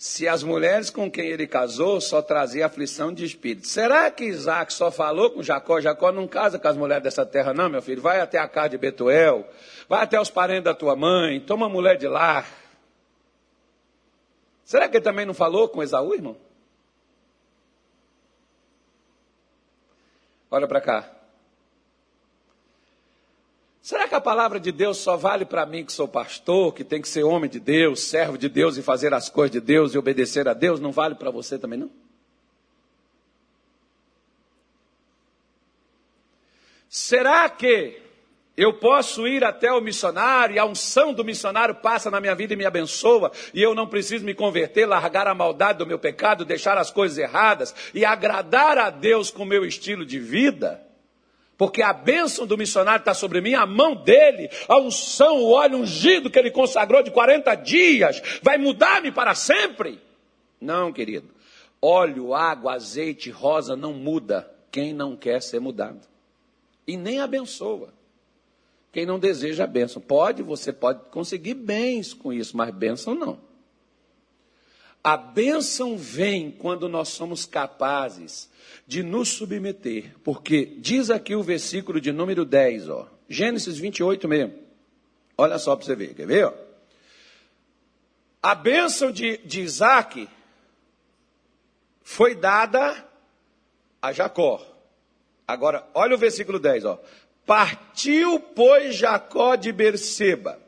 Se as mulheres com quem ele casou só traziam aflição de espírito. Será que Isaac só falou com Jacó? Jacó não casa com as mulheres dessa terra, não, meu filho. Vai até a casa de Betuel, vai até os parentes da tua mãe, toma mulher de lá. Será que ele também não falou com Esaú, irmão? Olha para cá. Será que a palavra de Deus só vale para mim que sou pastor, que tem que ser homem de Deus, servo de Deus e fazer as coisas de Deus e obedecer a Deus? Não vale para você também não? Será que eu posso ir até o missionário e a unção do missionário passa na minha vida e me abençoa, e eu não preciso me converter, largar a maldade do meu pecado, deixar as coisas erradas e agradar a Deus com o meu estilo de vida? Porque a bênção do missionário está sobre mim, a mão dele, a unção, o óleo ungido que ele consagrou de 40 dias, vai mudar-me para sempre? Não, querido. Óleo, água, azeite, rosa não muda quem não quer ser mudado. E nem abençoa. Quem não deseja a bênção. Pode, você pode conseguir bens com isso, mas bênção não. A bênção vem quando nós somos capazes de nos submeter, porque diz aqui o versículo de número 10, ó, Gênesis 28 mesmo. Olha só para você ver, quer ver? Ó? A bênção de, de Isaac foi dada a Jacó. Agora, olha o versículo 10, ó. Partiu, pois, Jacó de Berseba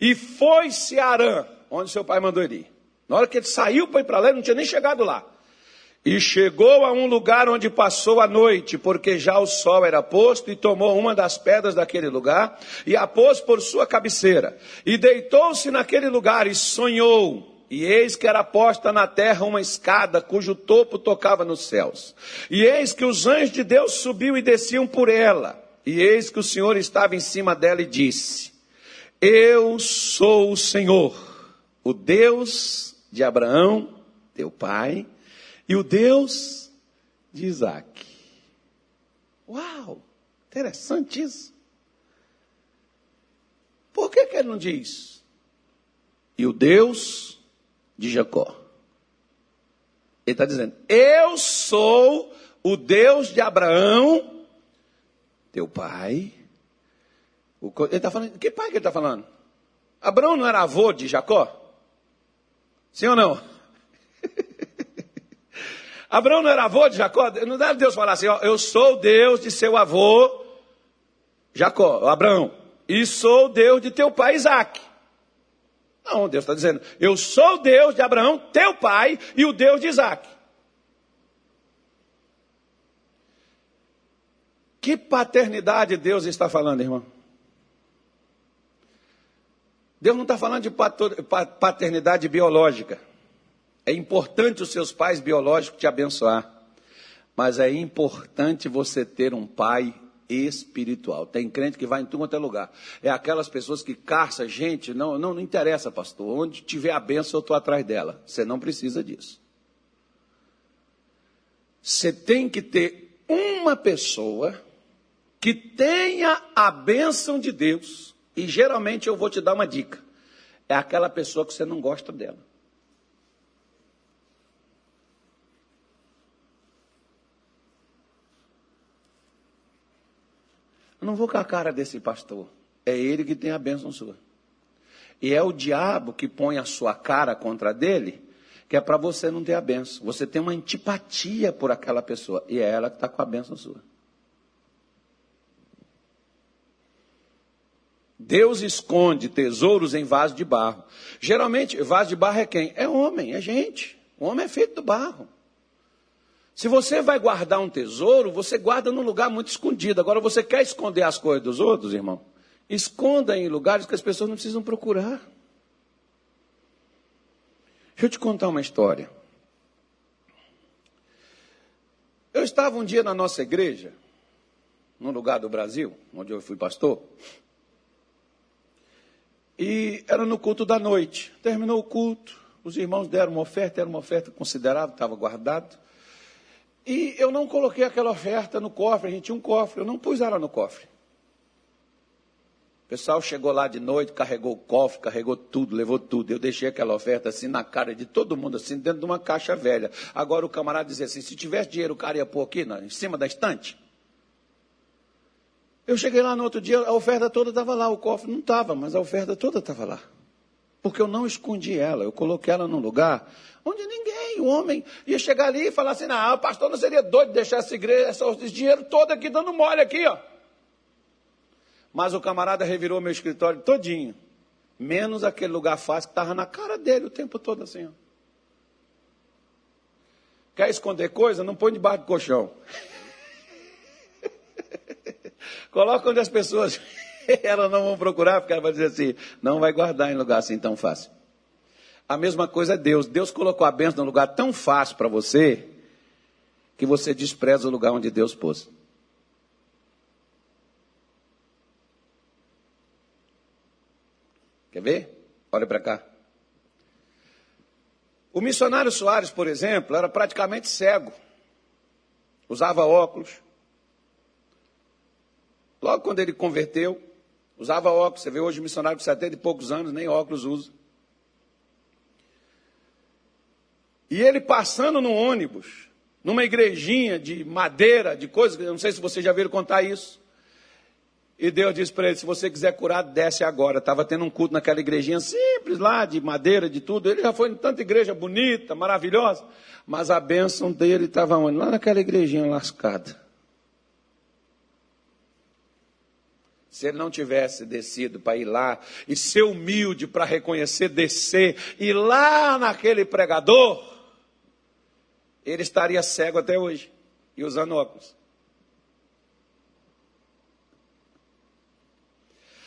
e foi-se a Arã, onde seu pai mandou ele ir. Na hora que ele saiu para ir para lá, ele não tinha nem chegado lá. E chegou a um lugar onde passou a noite, porque já o sol era posto, e tomou uma das pedras daquele lugar, e a pôs por sua cabeceira. E deitou-se naquele lugar e sonhou. E eis que era posta na terra uma escada, cujo topo tocava nos céus. E eis que os anjos de Deus subiam e desciam por ela. E eis que o Senhor estava em cima dela e disse: Eu sou o Senhor, o Deus de Abraão, teu pai, e o Deus de Isaac. Uau, interessante isso. Por que, que ele não diz? E o Deus de Jacó. Ele está dizendo: Eu sou o Deus de Abraão, teu pai. Ele está falando, que pai que ele está falando? Abraão não era avô de Jacó? Sim ou não? Abraão não era avô de Jacó? Não deve Deus falar assim, ó, eu sou Deus de seu avô Jacó, Abraão, e sou Deus de teu pai Isaac. Não, Deus está dizendo, eu sou Deus de Abraão, teu pai, e o Deus de Isaac. Que paternidade Deus está falando, irmão? Deus não está falando de paternidade biológica. É importante os seus pais biológicos te abençoar, mas é importante você ter um pai espiritual. Tem crente que vai em tudo quanto é lugar. É aquelas pessoas que caçam gente, não, não, não interessa, pastor. Onde tiver a benção, eu estou atrás dela. Você não precisa disso. Você tem que ter uma pessoa que tenha a bênção de Deus. E geralmente eu vou te dar uma dica. É aquela pessoa que você não gosta dela. Eu não vou com a cara desse pastor. É ele que tem a bênção sua. E é o diabo que põe a sua cara contra dele, que é para você não ter a bênção. Você tem uma antipatia por aquela pessoa. E é ela que está com a bênção sua. Deus esconde tesouros em vaso de barro. Geralmente, vaso de barro é quem? É homem, é gente. O homem é feito do barro. Se você vai guardar um tesouro, você guarda num lugar muito escondido. Agora, você quer esconder as coisas dos outros, irmão? Esconda em lugares que as pessoas não precisam procurar. Deixa eu te contar uma história. Eu estava um dia na nossa igreja num lugar do Brasil, onde eu fui pastor. E era no culto da noite. Terminou o culto, os irmãos deram uma oferta, era uma oferta considerável, estava guardado. E eu não coloquei aquela oferta no cofre, a gente tinha um cofre, eu não pus ela no cofre. O pessoal chegou lá de noite, carregou o cofre, carregou tudo, levou tudo. Eu deixei aquela oferta assim na cara de todo mundo, assim, dentro de uma caixa velha. Agora o camarada dizia assim: se tivesse dinheiro, o cara ia pôr aqui, em cima da estante. Eu cheguei lá no outro dia, a oferta toda estava lá, o cofre não estava, mas a oferta toda estava lá. Porque eu não escondi ela, eu coloquei ela num lugar onde ninguém, o homem, ia chegar ali e falar assim: não, o pastor não seria doido de deixar essa igreja, esse dinheiro todo aqui dando mole aqui, ó. Mas o camarada revirou meu escritório todinho. Menos aquele lugar fácil que estava na cara dele o tempo todo assim. Ó. Quer esconder coisa? Não põe debaixo do colchão. Coloca onde as pessoas elas não vão procurar, porque ela vai dizer assim, não vai guardar em lugar assim tão fácil. A mesma coisa é Deus. Deus colocou a bênção num lugar tão fácil para você, que você despreza o lugar onde Deus pôs. Quer ver? Olha para cá. O missionário Soares, por exemplo, era praticamente cego. Usava óculos. Logo quando ele converteu, usava óculos. Você vê hoje missionário com 70 e poucos anos, nem óculos usa. E ele passando no ônibus, numa igrejinha de madeira, de coisas, não sei se vocês já viram contar isso. E Deus disse para ele: se você quiser curar, desce agora. Estava tendo um culto naquela igrejinha simples lá, de madeira, de tudo. Ele já foi em tanta igreja bonita, maravilhosa. Mas a bênção dele estava onde? Lá naquela igrejinha lascada. Se ele não tivesse descido para ir lá e ser humilde para reconhecer, descer, e lá naquele pregador, ele estaria cego até hoje e usando óculos.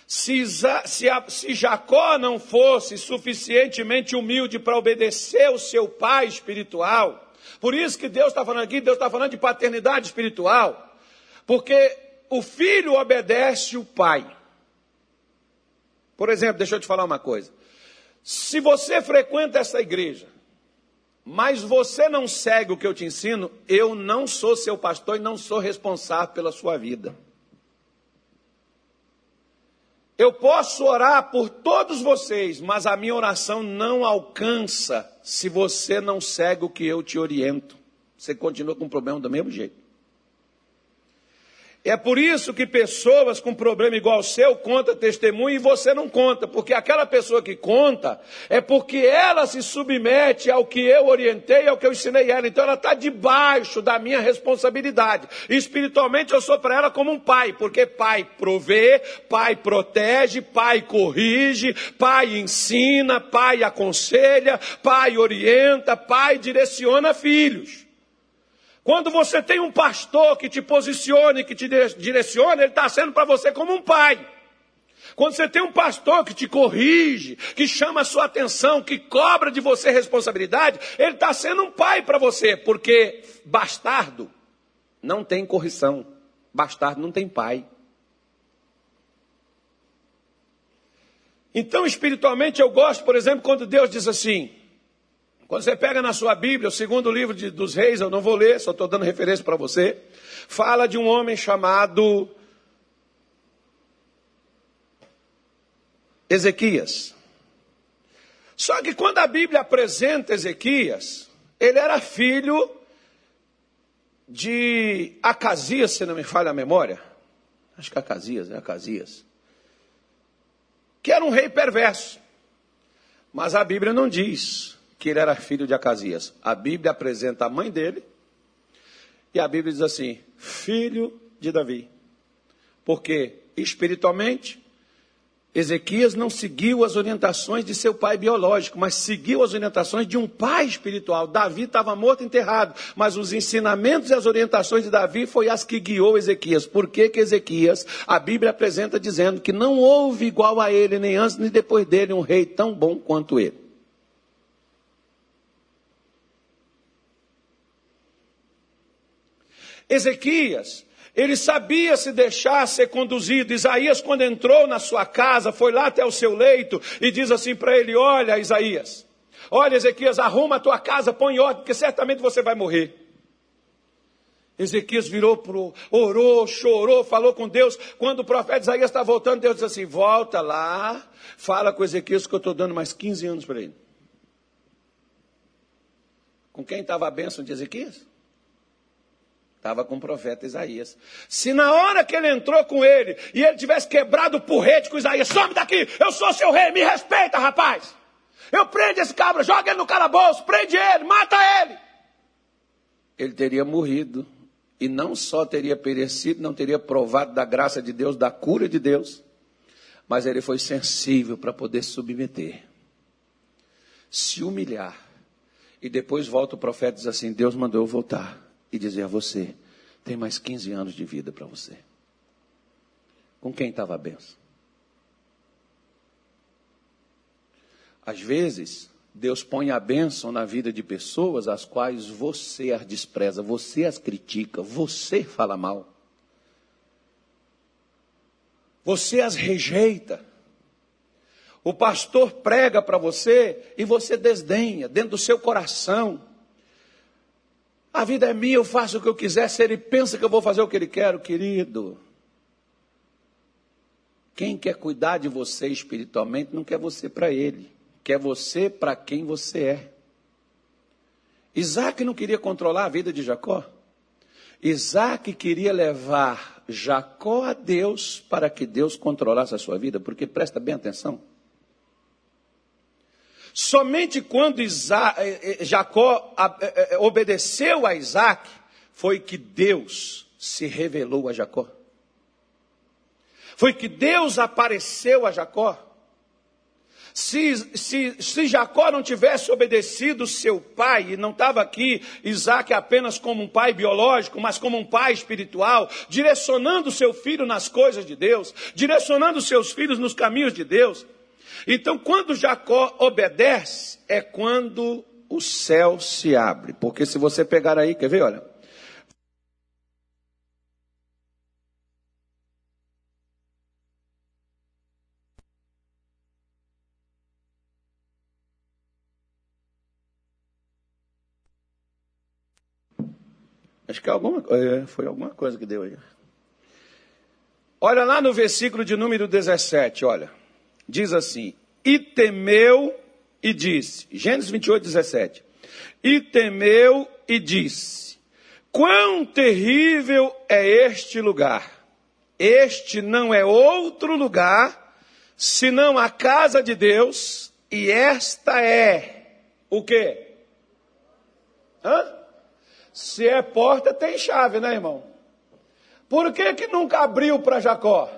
Se, se, se Jacó não fosse suficientemente humilde para obedecer o seu pai espiritual, por isso que Deus está falando aqui, Deus está falando de paternidade espiritual, porque o filho obedece o pai. Por exemplo, deixa eu te falar uma coisa. Se você frequenta essa igreja, mas você não segue o que eu te ensino, eu não sou seu pastor e não sou responsável pela sua vida. Eu posso orar por todos vocês, mas a minha oração não alcança se você não segue o que eu te oriento. Você continua com o problema do mesmo jeito. É por isso que pessoas com problema igual ao seu contam testemunho e você não conta, porque aquela pessoa que conta é porque ela se submete ao que eu orientei, ao que eu ensinei ela. Então ela está debaixo da minha responsabilidade. espiritualmente eu sou para ela como um pai, porque pai provê, pai protege, pai corrige, pai ensina, pai aconselha, pai orienta, pai direciona filhos. Quando você tem um pastor que te posiciona e que te direciona, ele está sendo para você como um pai. Quando você tem um pastor que te corrige, que chama a sua atenção, que cobra de você responsabilidade, ele está sendo um pai para você, porque bastardo não tem correção, bastardo não tem pai. Então, espiritualmente, eu gosto, por exemplo, quando Deus diz assim: quando você pega na sua Bíblia, o segundo livro de, dos reis, eu não vou ler, só estou dando referência para você, fala de um homem chamado Ezequias. Só que quando a Bíblia apresenta Ezequias, ele era filho de Acasias, se não me falha a memória. Acho que Acasias, né? Acasias. Que era um rei perverso. Mas a Bíblia não diz que ele era filho de Acasias. A Bíblia apresenta a mãe dele e a Bíblia diz assim: filho de Davi. Porque espiritualmente Ezequias não seguiu as orientações de seu pai biológico, mas seguiu as orientações de um pai espiritual. Davi estava morto, enterrado, mas os ensinamentos e as orientações de Davi foi as que guiou Ezequias. Por que, que Ezequias, a Bíblia apresenta dizendo que não houve igual a ele, nem antes nem depois dele, um rei tão bom quanto ele. Ezequias, Ele sabia se deixar ser conduzido. Isaías, quando entrou na sua casa, foi lá até o seu leito e diz assim para ele: Olha, Isaías, olha, Ezequias, arruma a tua casa, põe em ordem, porque certamente você vai morrer. Ezequias virou pro, orou, chorou, falou com Deus. Quando o profeta Isaías está voltando, Deus disse assim: volta lá, fala com Ezequias que eu estou dando mais 15 anos para ele. Com quem estava a bênção de Ezequias? Estava com o profeta Isaías. Se na hora que ele entrou com ele e ele tivesse quebrado o porrete com Isaías, some daqui, eu sou seu rei, me respeita, rapaz. Eu prendo esse cabra, joga ele no calabouço, prende ele, mata ele. Ele teria morrido. E não só teria perecido, não teria provado da graça de Deus, da cura de Deus, mas ele foi sensível para poder submeter, se humilhar. E depois volta o profeta e diz assim: Deus mandou eu voltar e dizer a você: tem mais 15 anos de vida para você. Com quem estava a benção? Às vezes, Deus põe a bênção na vida de pessoas as quais você as despreza, você as critica, você fala mal. Você as rejeita. O pastor prega para você e você desdenha dentro do seu coração. A vida é minha, eu faço o que eu quiser. Se ele pensa que eu vou fazer o que ele quer, querido. Quem quer cuidar de você espiritualmente não quer você para ele, quer você para quem você é. Isaac não queria controlar a vida de Jacó. Isaac queria levar Jacó a Deus para que Deus controlasse a sua vida, porque presta bem atenção. Somente quando eh, eh, Jacó eh, obedeceu a Isaac, foi que Deus se revelou a Jacó. Foi que Deus apareceu a Jacó. Se, se, se Jacó não tivesse obedecido seu pai, e não estava aqui Isaac apenas como um pai biológico, mas como um pai espiritual, direcionando seu filho nas coisas de Deus, direcionando seus filhos nos caminhos de Deus, então, quando Jacó obedece, é quando o céu se abre. Porque se você pegar aí, quer ver? Olha. Acho que alguma, é, foi alguma coisa que deu aí. Olha lá no versículo de número 17, olha diz assim: E temeu e disse, Gênesis 28, 17: E temeu e disse: Quão terrível é este lugar! Este não é outro lugar senão a casa de Deus, e esta é o quê? Hã? Se é porta, tem chave, né, irmão? Por que, que nunca abriu para Jacó?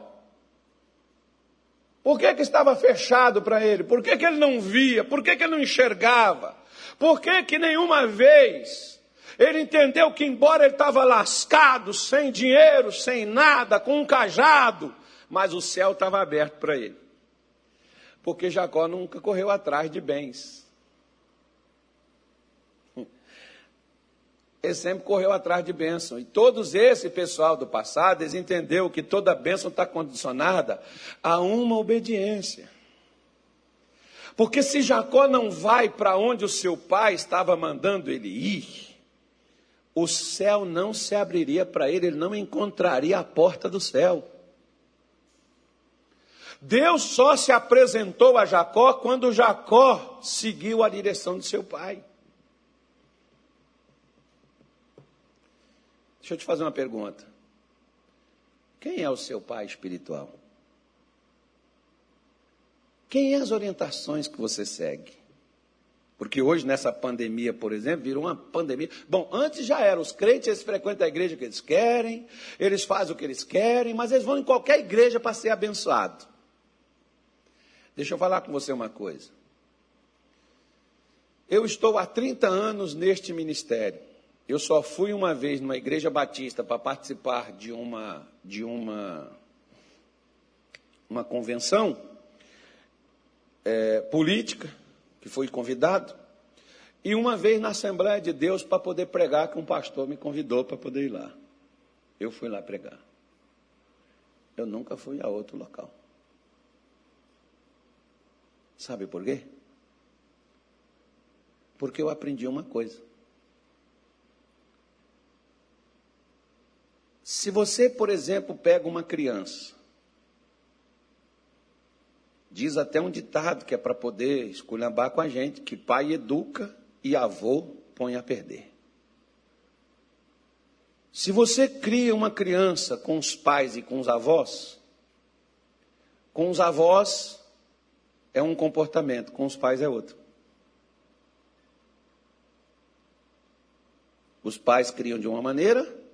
Por que, que estava fechado para ele? Por que, que ele não via? Por que, que ele não enxergava? Por que, que nenhuma vez ele entendeu que, embora ele estava lascado, sem dinheiro, sem nada, com um cajado, mas o céu estava aberto para ele? Porque Jacó nunca correu atrás de bens. Ele sempre correu atrás de bênção. E todos esse pessoal do passado, eles entenderam que toda bênção está condicionada a uma obediência. Porque se Jacó não vai para onde o seu pai estava mandando ele ir, o céu não se abriria para ele, ele não encontraria a porta do céu. Deus só se apresentou a Jacó quando Jacó seguiu a direção de seu pai. Deixa eu te fazer uma pergunta. Quem é o seu pai espiritual? Quem é as orientações que você segue? Porque hoje, nessa pandemia, por exemplo, virou uma pandemia. Bom, antes já era, os crentes eles frequentam a igreja que eles querem, eles fazem o que eles querem, mas eles vão em qualquer igreja para ser abençoado. Deixa eu falar com você uma coisa. Eu estou há 30 anos neste ministério. Eu só fui uma vez numa igreja batista para participar de uma de uma uma convenção é, política que fui convidado e uma vez na Assembleia de Deus para poder pregar que um pastor me convidou para poder ir lá. eu fui lá pregar. Eu nunca fui a outro local. Sabe por quê? Porque eu aprendi uma coisa. Se você, por exemplo, pega uma criança, diz até um ditado que é para poder esculhambar com a gente, que pai educa e avô põe a perder. Se você cria uma criança com os pais e com os avós, com os avós é um comportamento, com os pais é outro. Os pais criam de uma maneira,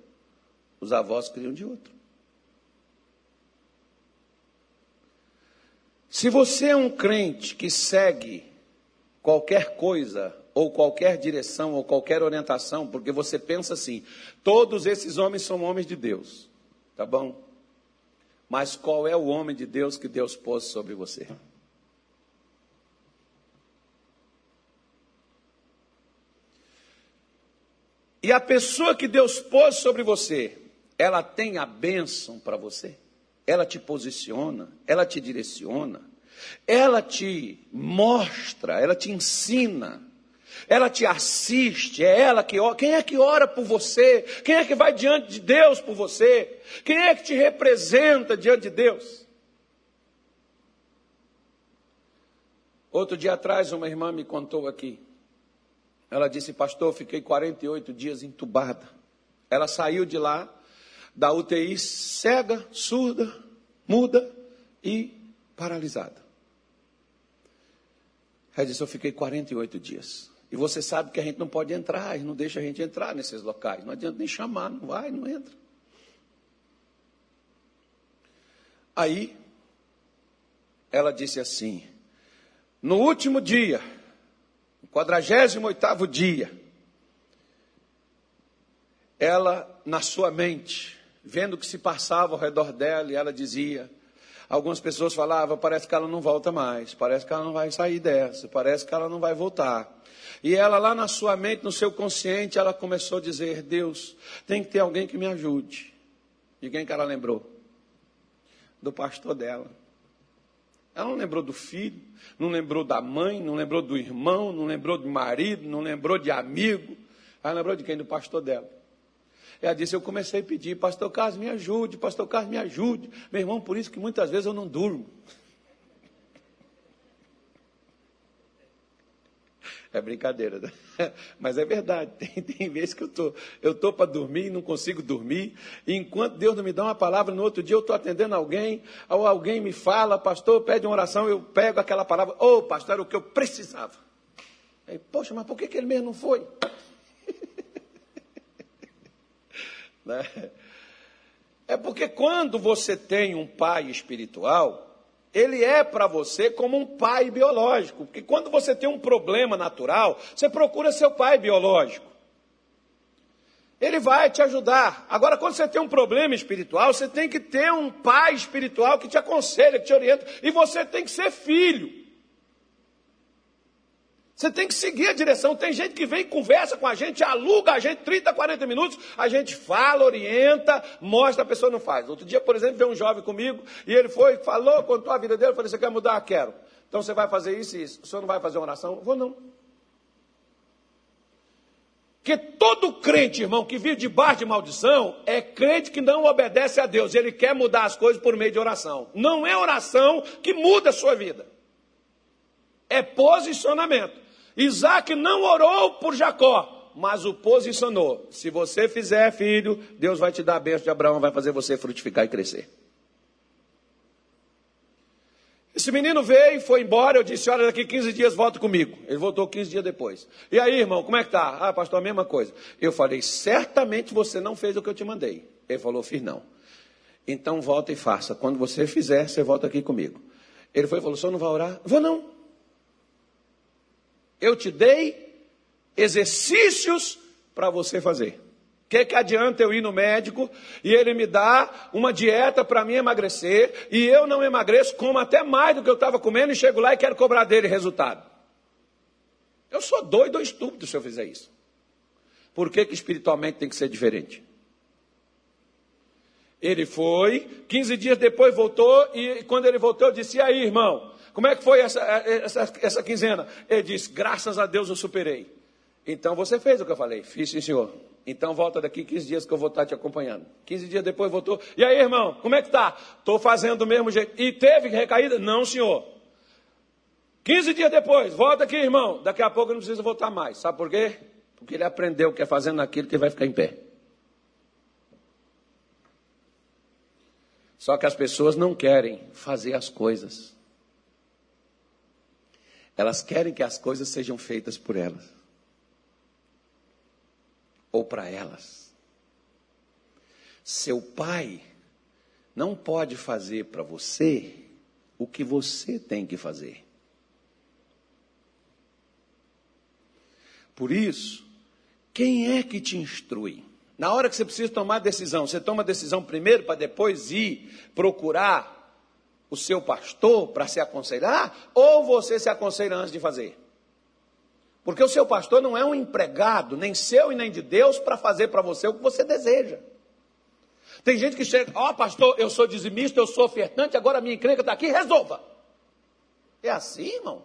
os avós criam de outra. Se você é um crente que segue qualquer coisa, ou qualquer direção, ou qualquer orientação, porque você pensa assim: todos esses homens são homens de Deus, tá bom? Mas qual é o homem de Deus que Deus pôs sobre você? E a pessoa que Deus pôs sobre você, ela tem a bênção para você? Ela te posiciona, ela te direciona, ela te mostra, ela te ensina, ela te assiste, é ela que ora. Quem é que ora por você? Quem é que vai diante de Deus por você? Quem é que te representa diante de Deus? Outro dia atrás, uma irmã me contou aqui ela disse, pastor, fiquei 48 dias entubada. Ela saiu de lá, da UTI, cega, surda, muda e paralisada. Ela disse, eu fiquei 48 dias. E você sabe que a gente não pode entrar, não deixa a gente entrar nesses locais. Não adianta nem chamar, não vai, não entra. Aí, ela disse assim: no último dia, 48 dia, ela, na sua mente, vendo o que se passava ao redor dela, e ela dizia: algumas pessoas falavam, parece que ela não volta mais, parece que ela não vai sair dessa, parece que ela não vai voltar. E ela, lá na sua mente, no seu consciente, ela começou a dizer: Deus, tem que ter alguém que me ajude. De quem que ela lembrou? Do pastor dela. Ela não lembrou do filho, não lembrou da mãe, não lembrou do irmão, não lembrou do marido, não lembrou de amigo. Ela lembrou de quem? Do pastor dela. Ela disse: Eu comecei a pedir, Pastor Carlos, me ajude, Pastor Carlos, me ajude. Meu irmão, por isso que muitas vezes eu não durmo. É brincadeira, né? mas é verdade. Tem, tem vezes que eu tô, eu tô para dormir e não consigo dormir. E enquanto Deus não me dá uma palavra, no outro dia eu estou atendendo alguém, ou alguém me fala, pastor, pede uma oração, eu pego aquela palavra, ô oh, pastor, era o que eu precisava. Aí, poxa, mas por que, que ele mesmo não foi? Né? É porque quando você tem um pai espiritual, ele é para você como um pai biológico. Porque quando você tem um problema natural, você procura seu pai biológico. Ele vai te ajudar. Agora, quando você tem um problema espiritual, você tem que ter um pai espiritual que te aconselha, que te orienta. E você tem que ser filho. Você tem que seguir a direção. Tem gente que vem conversa com a gente, aluga a gente 30, 40 minutos, a gente fala, orienta, mostra, a pessoa não faz. Outro dia, por exemplo, veio um jovem comigo e ele foi, falou, contou a vida dele, eu falei, você quer mudar? Quero. Então você vai fazer isso e isso. O senhor não vai fazer uma oração? Vou não. Porque todo crente, irmão, que vive debaixo de maldição, é crente que não obedece a Deus. Ele quer mudar as coisas por meio de oração. Não é oração que muda a sua vida. É posicionamento. Isaac não orou por Jacó, mas o posicionou. Se você fizer, filho, Deus vai te dar a bênção de Abraão, vai fazer você frutificar e crescer. Esse menino veio foi embora. Eu disse: Olha, daqui 15 dias volta comigo. Ele voltou 15 dias depois. E aí, irmão, como é que tá? Ah, pastor, a mesma coisa. Eu falei: Certamente você não fez o que eu te mandei. Ele falou: Fiz não. Então volta e faça. Quando você fizer, você volta aqui comigo. Ele foi e falou: O senhor não vai orar? Vou não. Eu te dei exercícios para você fazer. O que, que adianta eu ir no médico e ele me dá uma dieta para mim emagrecer e eu não emagreço, como até mais do que eu estava comendo e chego lá e quero cobrar dele resultado? Eu sou doido ou estúpido se eu fizer isso. Por que, que espiritualmente tem que ser diferente? Ele foi, 15 dias depois voltou, e quando ele voltou, eu disse: E aí, irmão, como é que foi essa, essa, essa quinzena? Ele disse: Graças a Deus eu superei. Então você fez o que eu falei? Fiz, sim, senhor. Então volta daqui 15 dias que eu vou estar te acompanhando. 15 dias depois voltou. E aí, irmão, como é que tá? Estou fazendo do mesmo jeito. E teve recaída? Não, senhor. 15 dias depois, volta aqui, irmão. Daqui a pouco não preciso voltar mais. Sabe por quê? Porque ele aprendeu que é fazendo aquilo que ele vai ficar em pé. Só que as pessoas não querem fazer as coisas. Elas querem que as coisas sejam feitas por elas. Ou para elas. Seu pai não pode fazer para você o que você tem que fazer. Por isso, quem é que te instrui? Na hora que você precisa tomar decisão, você toma a decisão primeiro para depois ir procurar o seu pastor para se aconselhar, ou você se aconselha antes de fazer? Porque o seu pastor não é um empregado, nem seu e nem de Deus, para fazer para você o que você deseja. Tem gente que chega, ó oh, pastor, eu sou dizimista, eu sou ofertante, agora minha encrenca está aqui, resolva. É assim, irmão?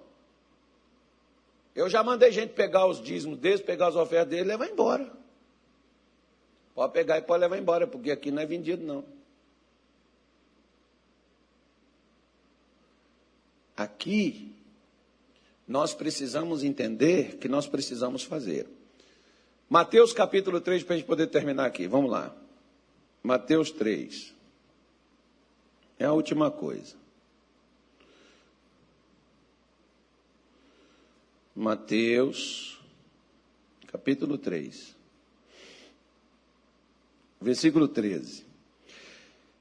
Eu já mandei gente pegar os dízimos deles, pegar as ofertas dele e levar embora. Pode pegar e pode levar embora, porque aqui não é vendido, não. Aqui, nós precisamos entender que nós precisamos fazer. Mateus capítulo 3, para a gente poder terminar aqui. Vamos lá. Mateus 3. É a última coisa. Mateus, capítulo 3, versículo 13.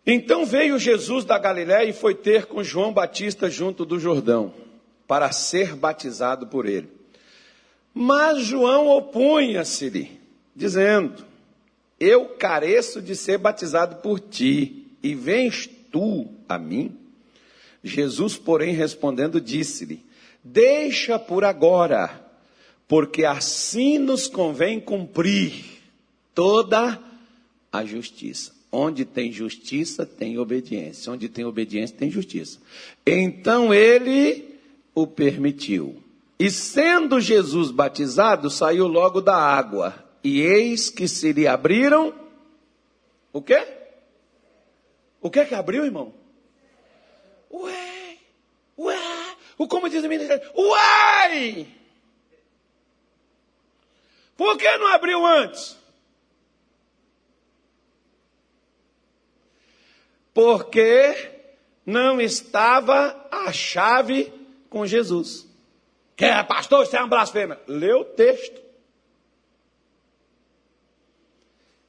Então veio Jesus da Galiléia e foi ter com João Batista junto do Jordão, para ser batizado por ele. Mas João opunha-se-lhe, dizendo: Eu careço de ser batizado por ti, e vens tu a mim? Jesus, porém, respondendo, disse-lhe: Deixa por agora, porque assim nos convém cumprir toda a justiça. Onde tem justiça, tem obediência. Onde tem obediência, tem justiça. Então ele o permitiu. E sendo Jesus batizado, saiu logo da água. E eis que se lhe abriram. O quê? O que é que abriu, irmão? Ué, ué. O como diz o ministério, uai! Por que não abriu antes? Porque não estava a chave com Jesus. Que é, pastor, isso é uma blasfêmia. Lê o texto.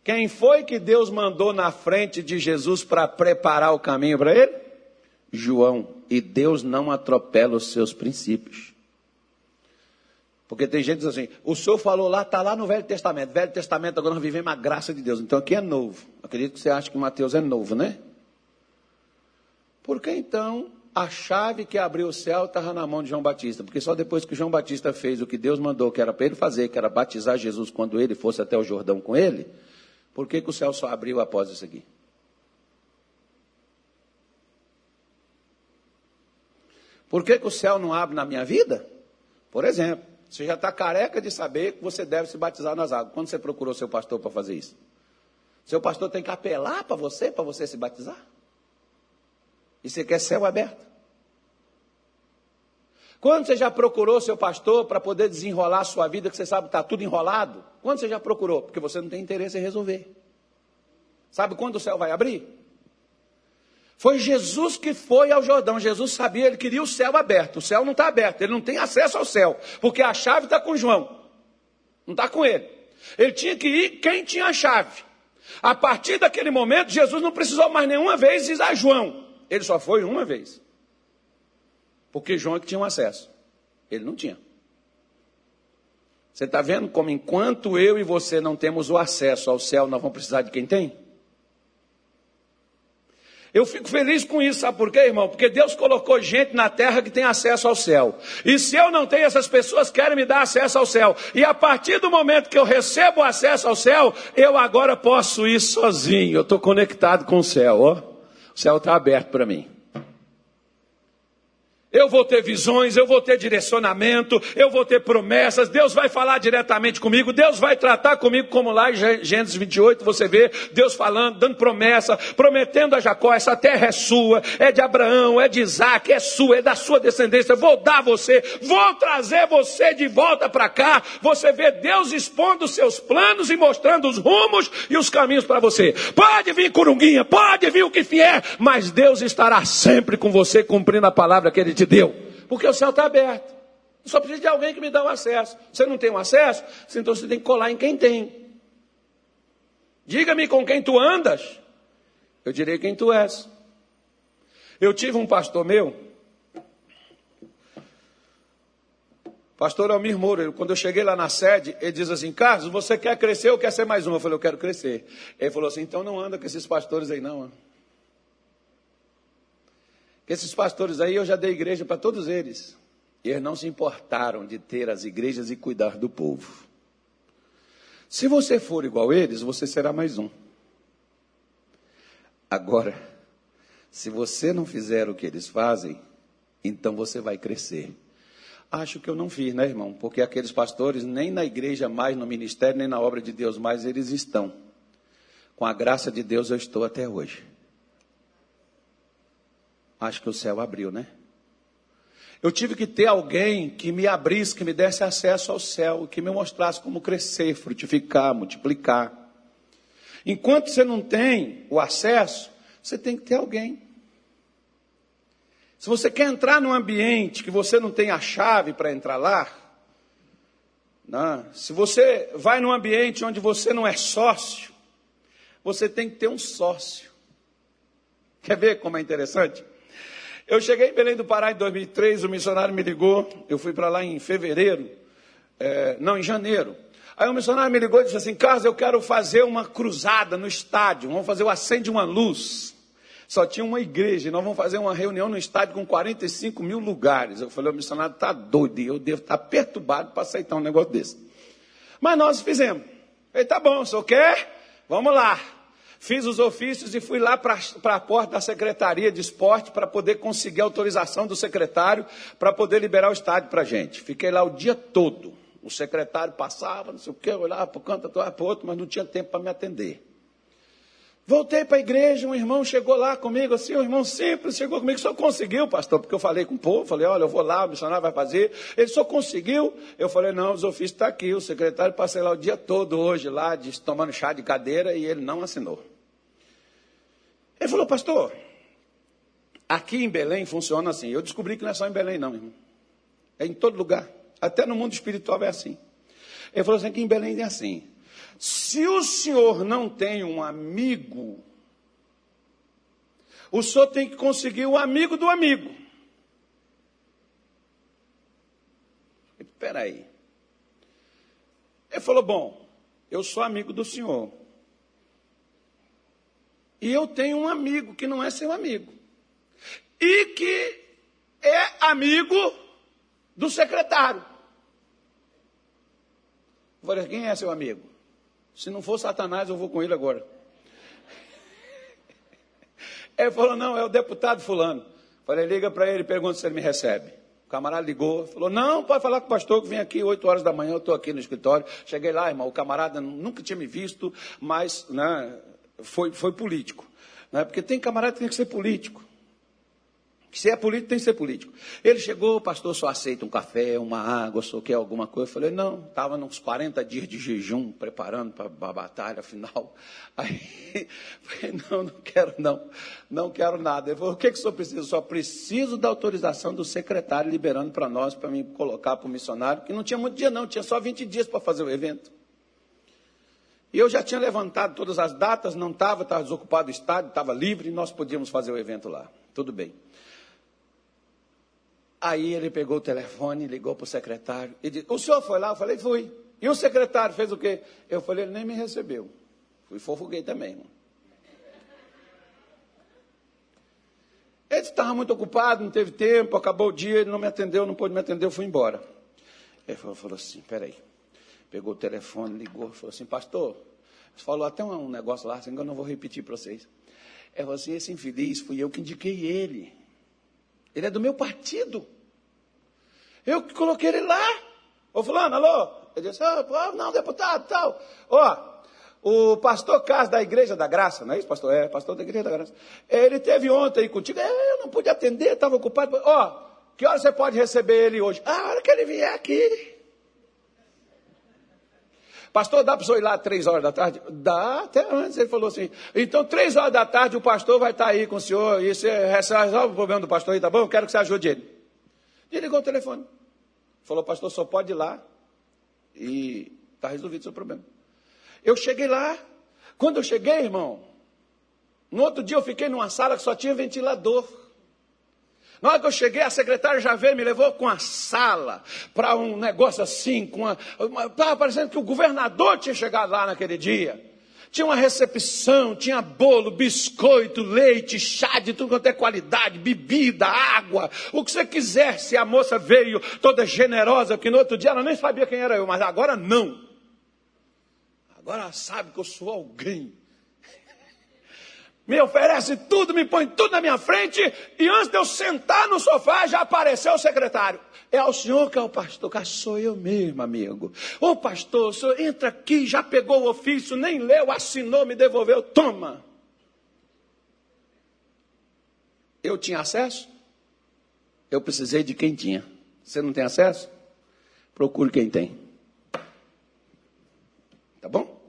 Quem foi que Deus mandou na frente de Jesus para preparar o caminho para ele? João e Deus não atropela os seus princípios. Porque tem gente que diz assim, o senhor falou lá, está lá no Velho Testamento. Velho Testamento, agora nós vivemos a graça de Deus. Então aqui é novo. Acredito que você acha que Mateus é novo, né? Porque então a chave que abriu o céu estava na mão de João Batista. Porque só depois que João Batista fez o que Deus mandou, que era para ele fazer, que era batizar Jesus quando ele fosse até o Jordão com ele, por que, que o céu só abriu após isso aqui? Por que, que o céu não abre na minha vida? Por exemplo, você já está careca de saber que você deve se batizar nas águas. Quando você procurou seu pastor para fazer isso? Seu pastor tem que apelar para você, para você se batizar? E você quer céu aberto? Quando você já procurou seu pastor para poder desenrolar a sua vida, que você sabe que está tudo enrolado? Quando você já procurou? Porque você não tem interesse em resolver. Sabe quando o céu vai abrir? Foi Jesus que foi ao Jordão. Jesus sabia, ele queria o céu aberto. O céu não está aberto, ele não tem acesso ao céu, porque a chave está com João, não está com ele. Ele tinha que ir quem tinha a chave. A partir daquele momento, Jesus não precisou mais nenhuma vez ir a João. Ele só foi uma vez. Porque João é que tinha um acesso. Ele não tinha. Você está vendo como enquanto eu e você não temos o acesso ao céu, nós vamos precisar de quem tem? Eu fico feliz com isso, sabe por quê, irmão? Porque Deus colocou gente na terra que tem acesso ao céu. E se eu não tenho, essas pessoas querem me dar acesso ao céu. E a partir do momento que eu recebo acesso ao céu, eu agora posso ir sozinho. Eu estou conectado com o céu, ó. Céu está aberto para mim. Eu vou ter visões, eu vou ter direcionamento, eu vou ter promessas. Deus vai falar diretamente comigo, Deus vai tratar comigo, como lá em Gênesis 28 você vê Deus falando, dando promessa, prometendo a Jacó: essa terra é sua, é de Abraão, é de Isaac, é sua, é da sua descendência. Vou dar você, vou trazer você de volta para cá. Você vê Deus expondo os seus planos e mostrando os rumos e os caminhos para você. Pode vir corunguinha, pode vir o que vier, mas Deus estará sempre com você, cumprindo a palavra que Ele te deu, porque o céu está aberto. Só precisa de alguém que me dá o acesso. Você não tem o acesso? Então você tem que colar em quem tem. Diga-me com quem tu andas. Eu direi quem tu és. Eu tive um pastor meu, pastor Almir Moura, quando eu cheguei lá na sede, ele diz assim, Carlos, você quer crescer ou quer ser mais um? Eu falei, eu quero crescer. Ele falou assim, então não anda com esses pastores aí não. Esses pastores aí eu já dei igreja para todos eles. E eles não se importaram de ter as igrejas e cuidar do povo. Se você for igual eles, você será mais um. Agora, se você não fizer o que eles fazem, então você vai crescer. Acho que eu não fiz, né, irmão? Porque aqueles pastores, nem na igreja mais, no ministério, nem na obra de Deus mais, eles estão. Com a graça de Deus, eu estou até hoje acho que o céu abriu, né? Eu tive que ter alguém que me abrisse, que me desse acesso ao céu, que me mostrasse como crescer, frutificar, multiplicar. Enquanto você não tem o acesso, você tem que ter alguém. Se você quer entrar num ambiente que você não tem a chave para entrar lá, né? se você vai num ambiente onde você não é sócio, você tem que ter um sócio. Quer ver como é interessante? Eu cheguei em Belém do Pará em 2003, o missionário me ligou, eu fui para lá em fevereiro, é, não, em janeiro. Aí o missionário me ligou e disse assim: Carlos, eu quero fazer uma cruzada no estádio, vamos fazer o acende uma luz. Só tinha uma igreja, e nós vamos fazer uma reunião no estádio com 45 mil lugares. Eu falei: o missionário está doido, eu devo estar tá perturbado para aceitar um negócio desse. Mas nós fizemos. Ele tá bom, o senhor quer? Vamos lá. Fiz os ofícios e fui lá para a porta da Secretaria de Esporte para poder conseguir autorização do secretário para poder liberar o estádio para a gente. Fiquei lá o dia todo. O secretário passava, não sei o quê, olhava para o canto, para o outro, mas não tinha tempo para me atender. Voltei para a igreja, um irmão chegou lá comigo, assim, um irmão simples, chegou comigo, só conseguiu, pastor, porque eu falei com o povo, falei, olha, eu vou lá, o missionário vai fazer. Ele só conseguiu. Eu falei, não, os ofícios estão tá aqui, o secretário passei lá o dia todo hoje, lá, de, tomando chá de cadeira, e ele não assinou. Falou, pastor, aqui em Belém funciona assim. Eu descobri que não é só em Belém, não, irmão. É em todo lugar. Até no mundo espiritual é assim. Ele falou assim: aqui em Belém é assim. Se o senhor não tem um amigo, o senhor tem que conseguir o amigo do amigo. Espera aí. Ele falou: Bom, eu sou amigo do senhor. E eu tenho um amigo que não é seu amigo. E que é amigo do secretário. Falei, quem é seu amigo? Se não for Satanás, eu vou com ele agora. Ele falou, não, é o deputado fulano. Falei, liga para ele pergunta se ele me recebe. O camarada ligou, falou, não, pode falar com o pastor que vem aqui 8 horas da manhã, eu estou aqui no escritório. Cheguei lá, irmão, o camarada nunca tinha me visto, mas né, foi, foi político. Né? Porque tem camarada que tem que ser político. Se é político, tem que ser político. Ele chegou, pastor, só aceita um café, uma água, só quer alguma coisa. Eu falei, não, estava nos 40 dias de jejum, preparando para a batalha final. Aí, falei, não, não quero não, não quero nada. Ele falou, o que, que o senhor precisa? Eu só preciso da autorização do secretário liberando para nós, para me colocar para o missionário, que não tinha muito dia não, tinha só 20 dias para fazer o evento. E eu já tinha levantado todas as datas, não estava, estava desocupado o estádio, estava livre, e nós podíamos fazer o evento lá. Tudo bem. Aí ele pegou o telefone, ligou para o secretário e disse: O senhor foi lá? Eu falei: Fui. E o secretário fez o quê? Eu falei: Ele nem me recebeu. Fui fofoguei também, irmão. Ele estava muito ocupado, não teve tempo, acabou o dia, ele não me atendeu, não pôde me atender, eu fui embora. Ele falou, falou assim, peraí. Pegou o telefone, ligou, falou assim, pastor, falou até um negócio lá, assim, que eu não vou repetir para vocês. Falou assim, esse infeliz fui eu que indiquei ele. Ele é do meu partido. Eu que coloquei ele lá. Ô fulano, alô? Ele disse, oh, não, deputado, tal. Ó, o pastor Carlos da Igreja da Graça, não é isso, pastor? É, pastor da Igreja da Graça. Ele teve ontem aí contigo. É, eu não pude atender, estava ocupado. Ó, que hora você pode receber ele hoje? Ah, a hora que ele vier aqui. Pastor, dá para o senhor ir lá três horas da tarde? Dá, até antes ele falou assim. Então, três horas da tarde, o pastor vai estar aí com o senhor e você resolve o problema do pastor aí, tá bom? Eu quero que você ajude ele. E ligou o telefone. Falou, pastor, só pode ir lá e está resolvido o seu problema. Eu cheguei lá. Quando eu cheguei, irmão, no outro dia eu fiquei numa sala que só tinha ventilador. Na hora que eu cheguei, a secretária já veio me levou com a sala para um negócio assim, com estava parecendo que o governador tinha chegado lá naquele dia. Tinha uma recepção, tinha bolo, biscoito, leite, chá de tudo quanto é qualidade, bebida, água, o que você quisesse. A moça veio toda generosa, porque no outro dia ela nem sabia quem era eu, mas agora não. Agora sabe que eu sou alguém. Me oferece tudo, me põe tudo na minha frente, e antes de eu sentar no sofá, já apareceu o secretário. É o senhor que é o pastor, que sou eu mesmo, amigo. Ô pastor, o senhor entra aqui, já pegou o ofício, nem leu, assinou, me devolveu, toma. Eu tinha acesso? Eu precisei de quem tinha. Você não tem acesso? Procure quem tem. Tá bom?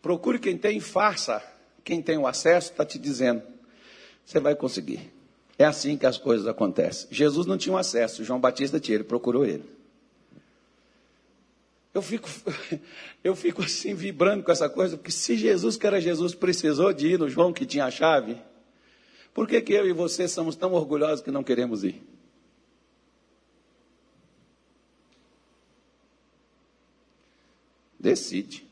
Procure quem tem e faça. Quem tem o acesso está te dizendo. Você vai conseguir. É assim que as coisas acontecem. Jesus não tinha um acesso, João Batista tinha, ele procurou ele. Eu fico, eu fico assim vibrando com essa coisa, porque se Jesus, que era Jesus, precisou de ir no João que tinha a chave, por que, que eu e você somos tão orgulhosos que não queremos ir? Decide.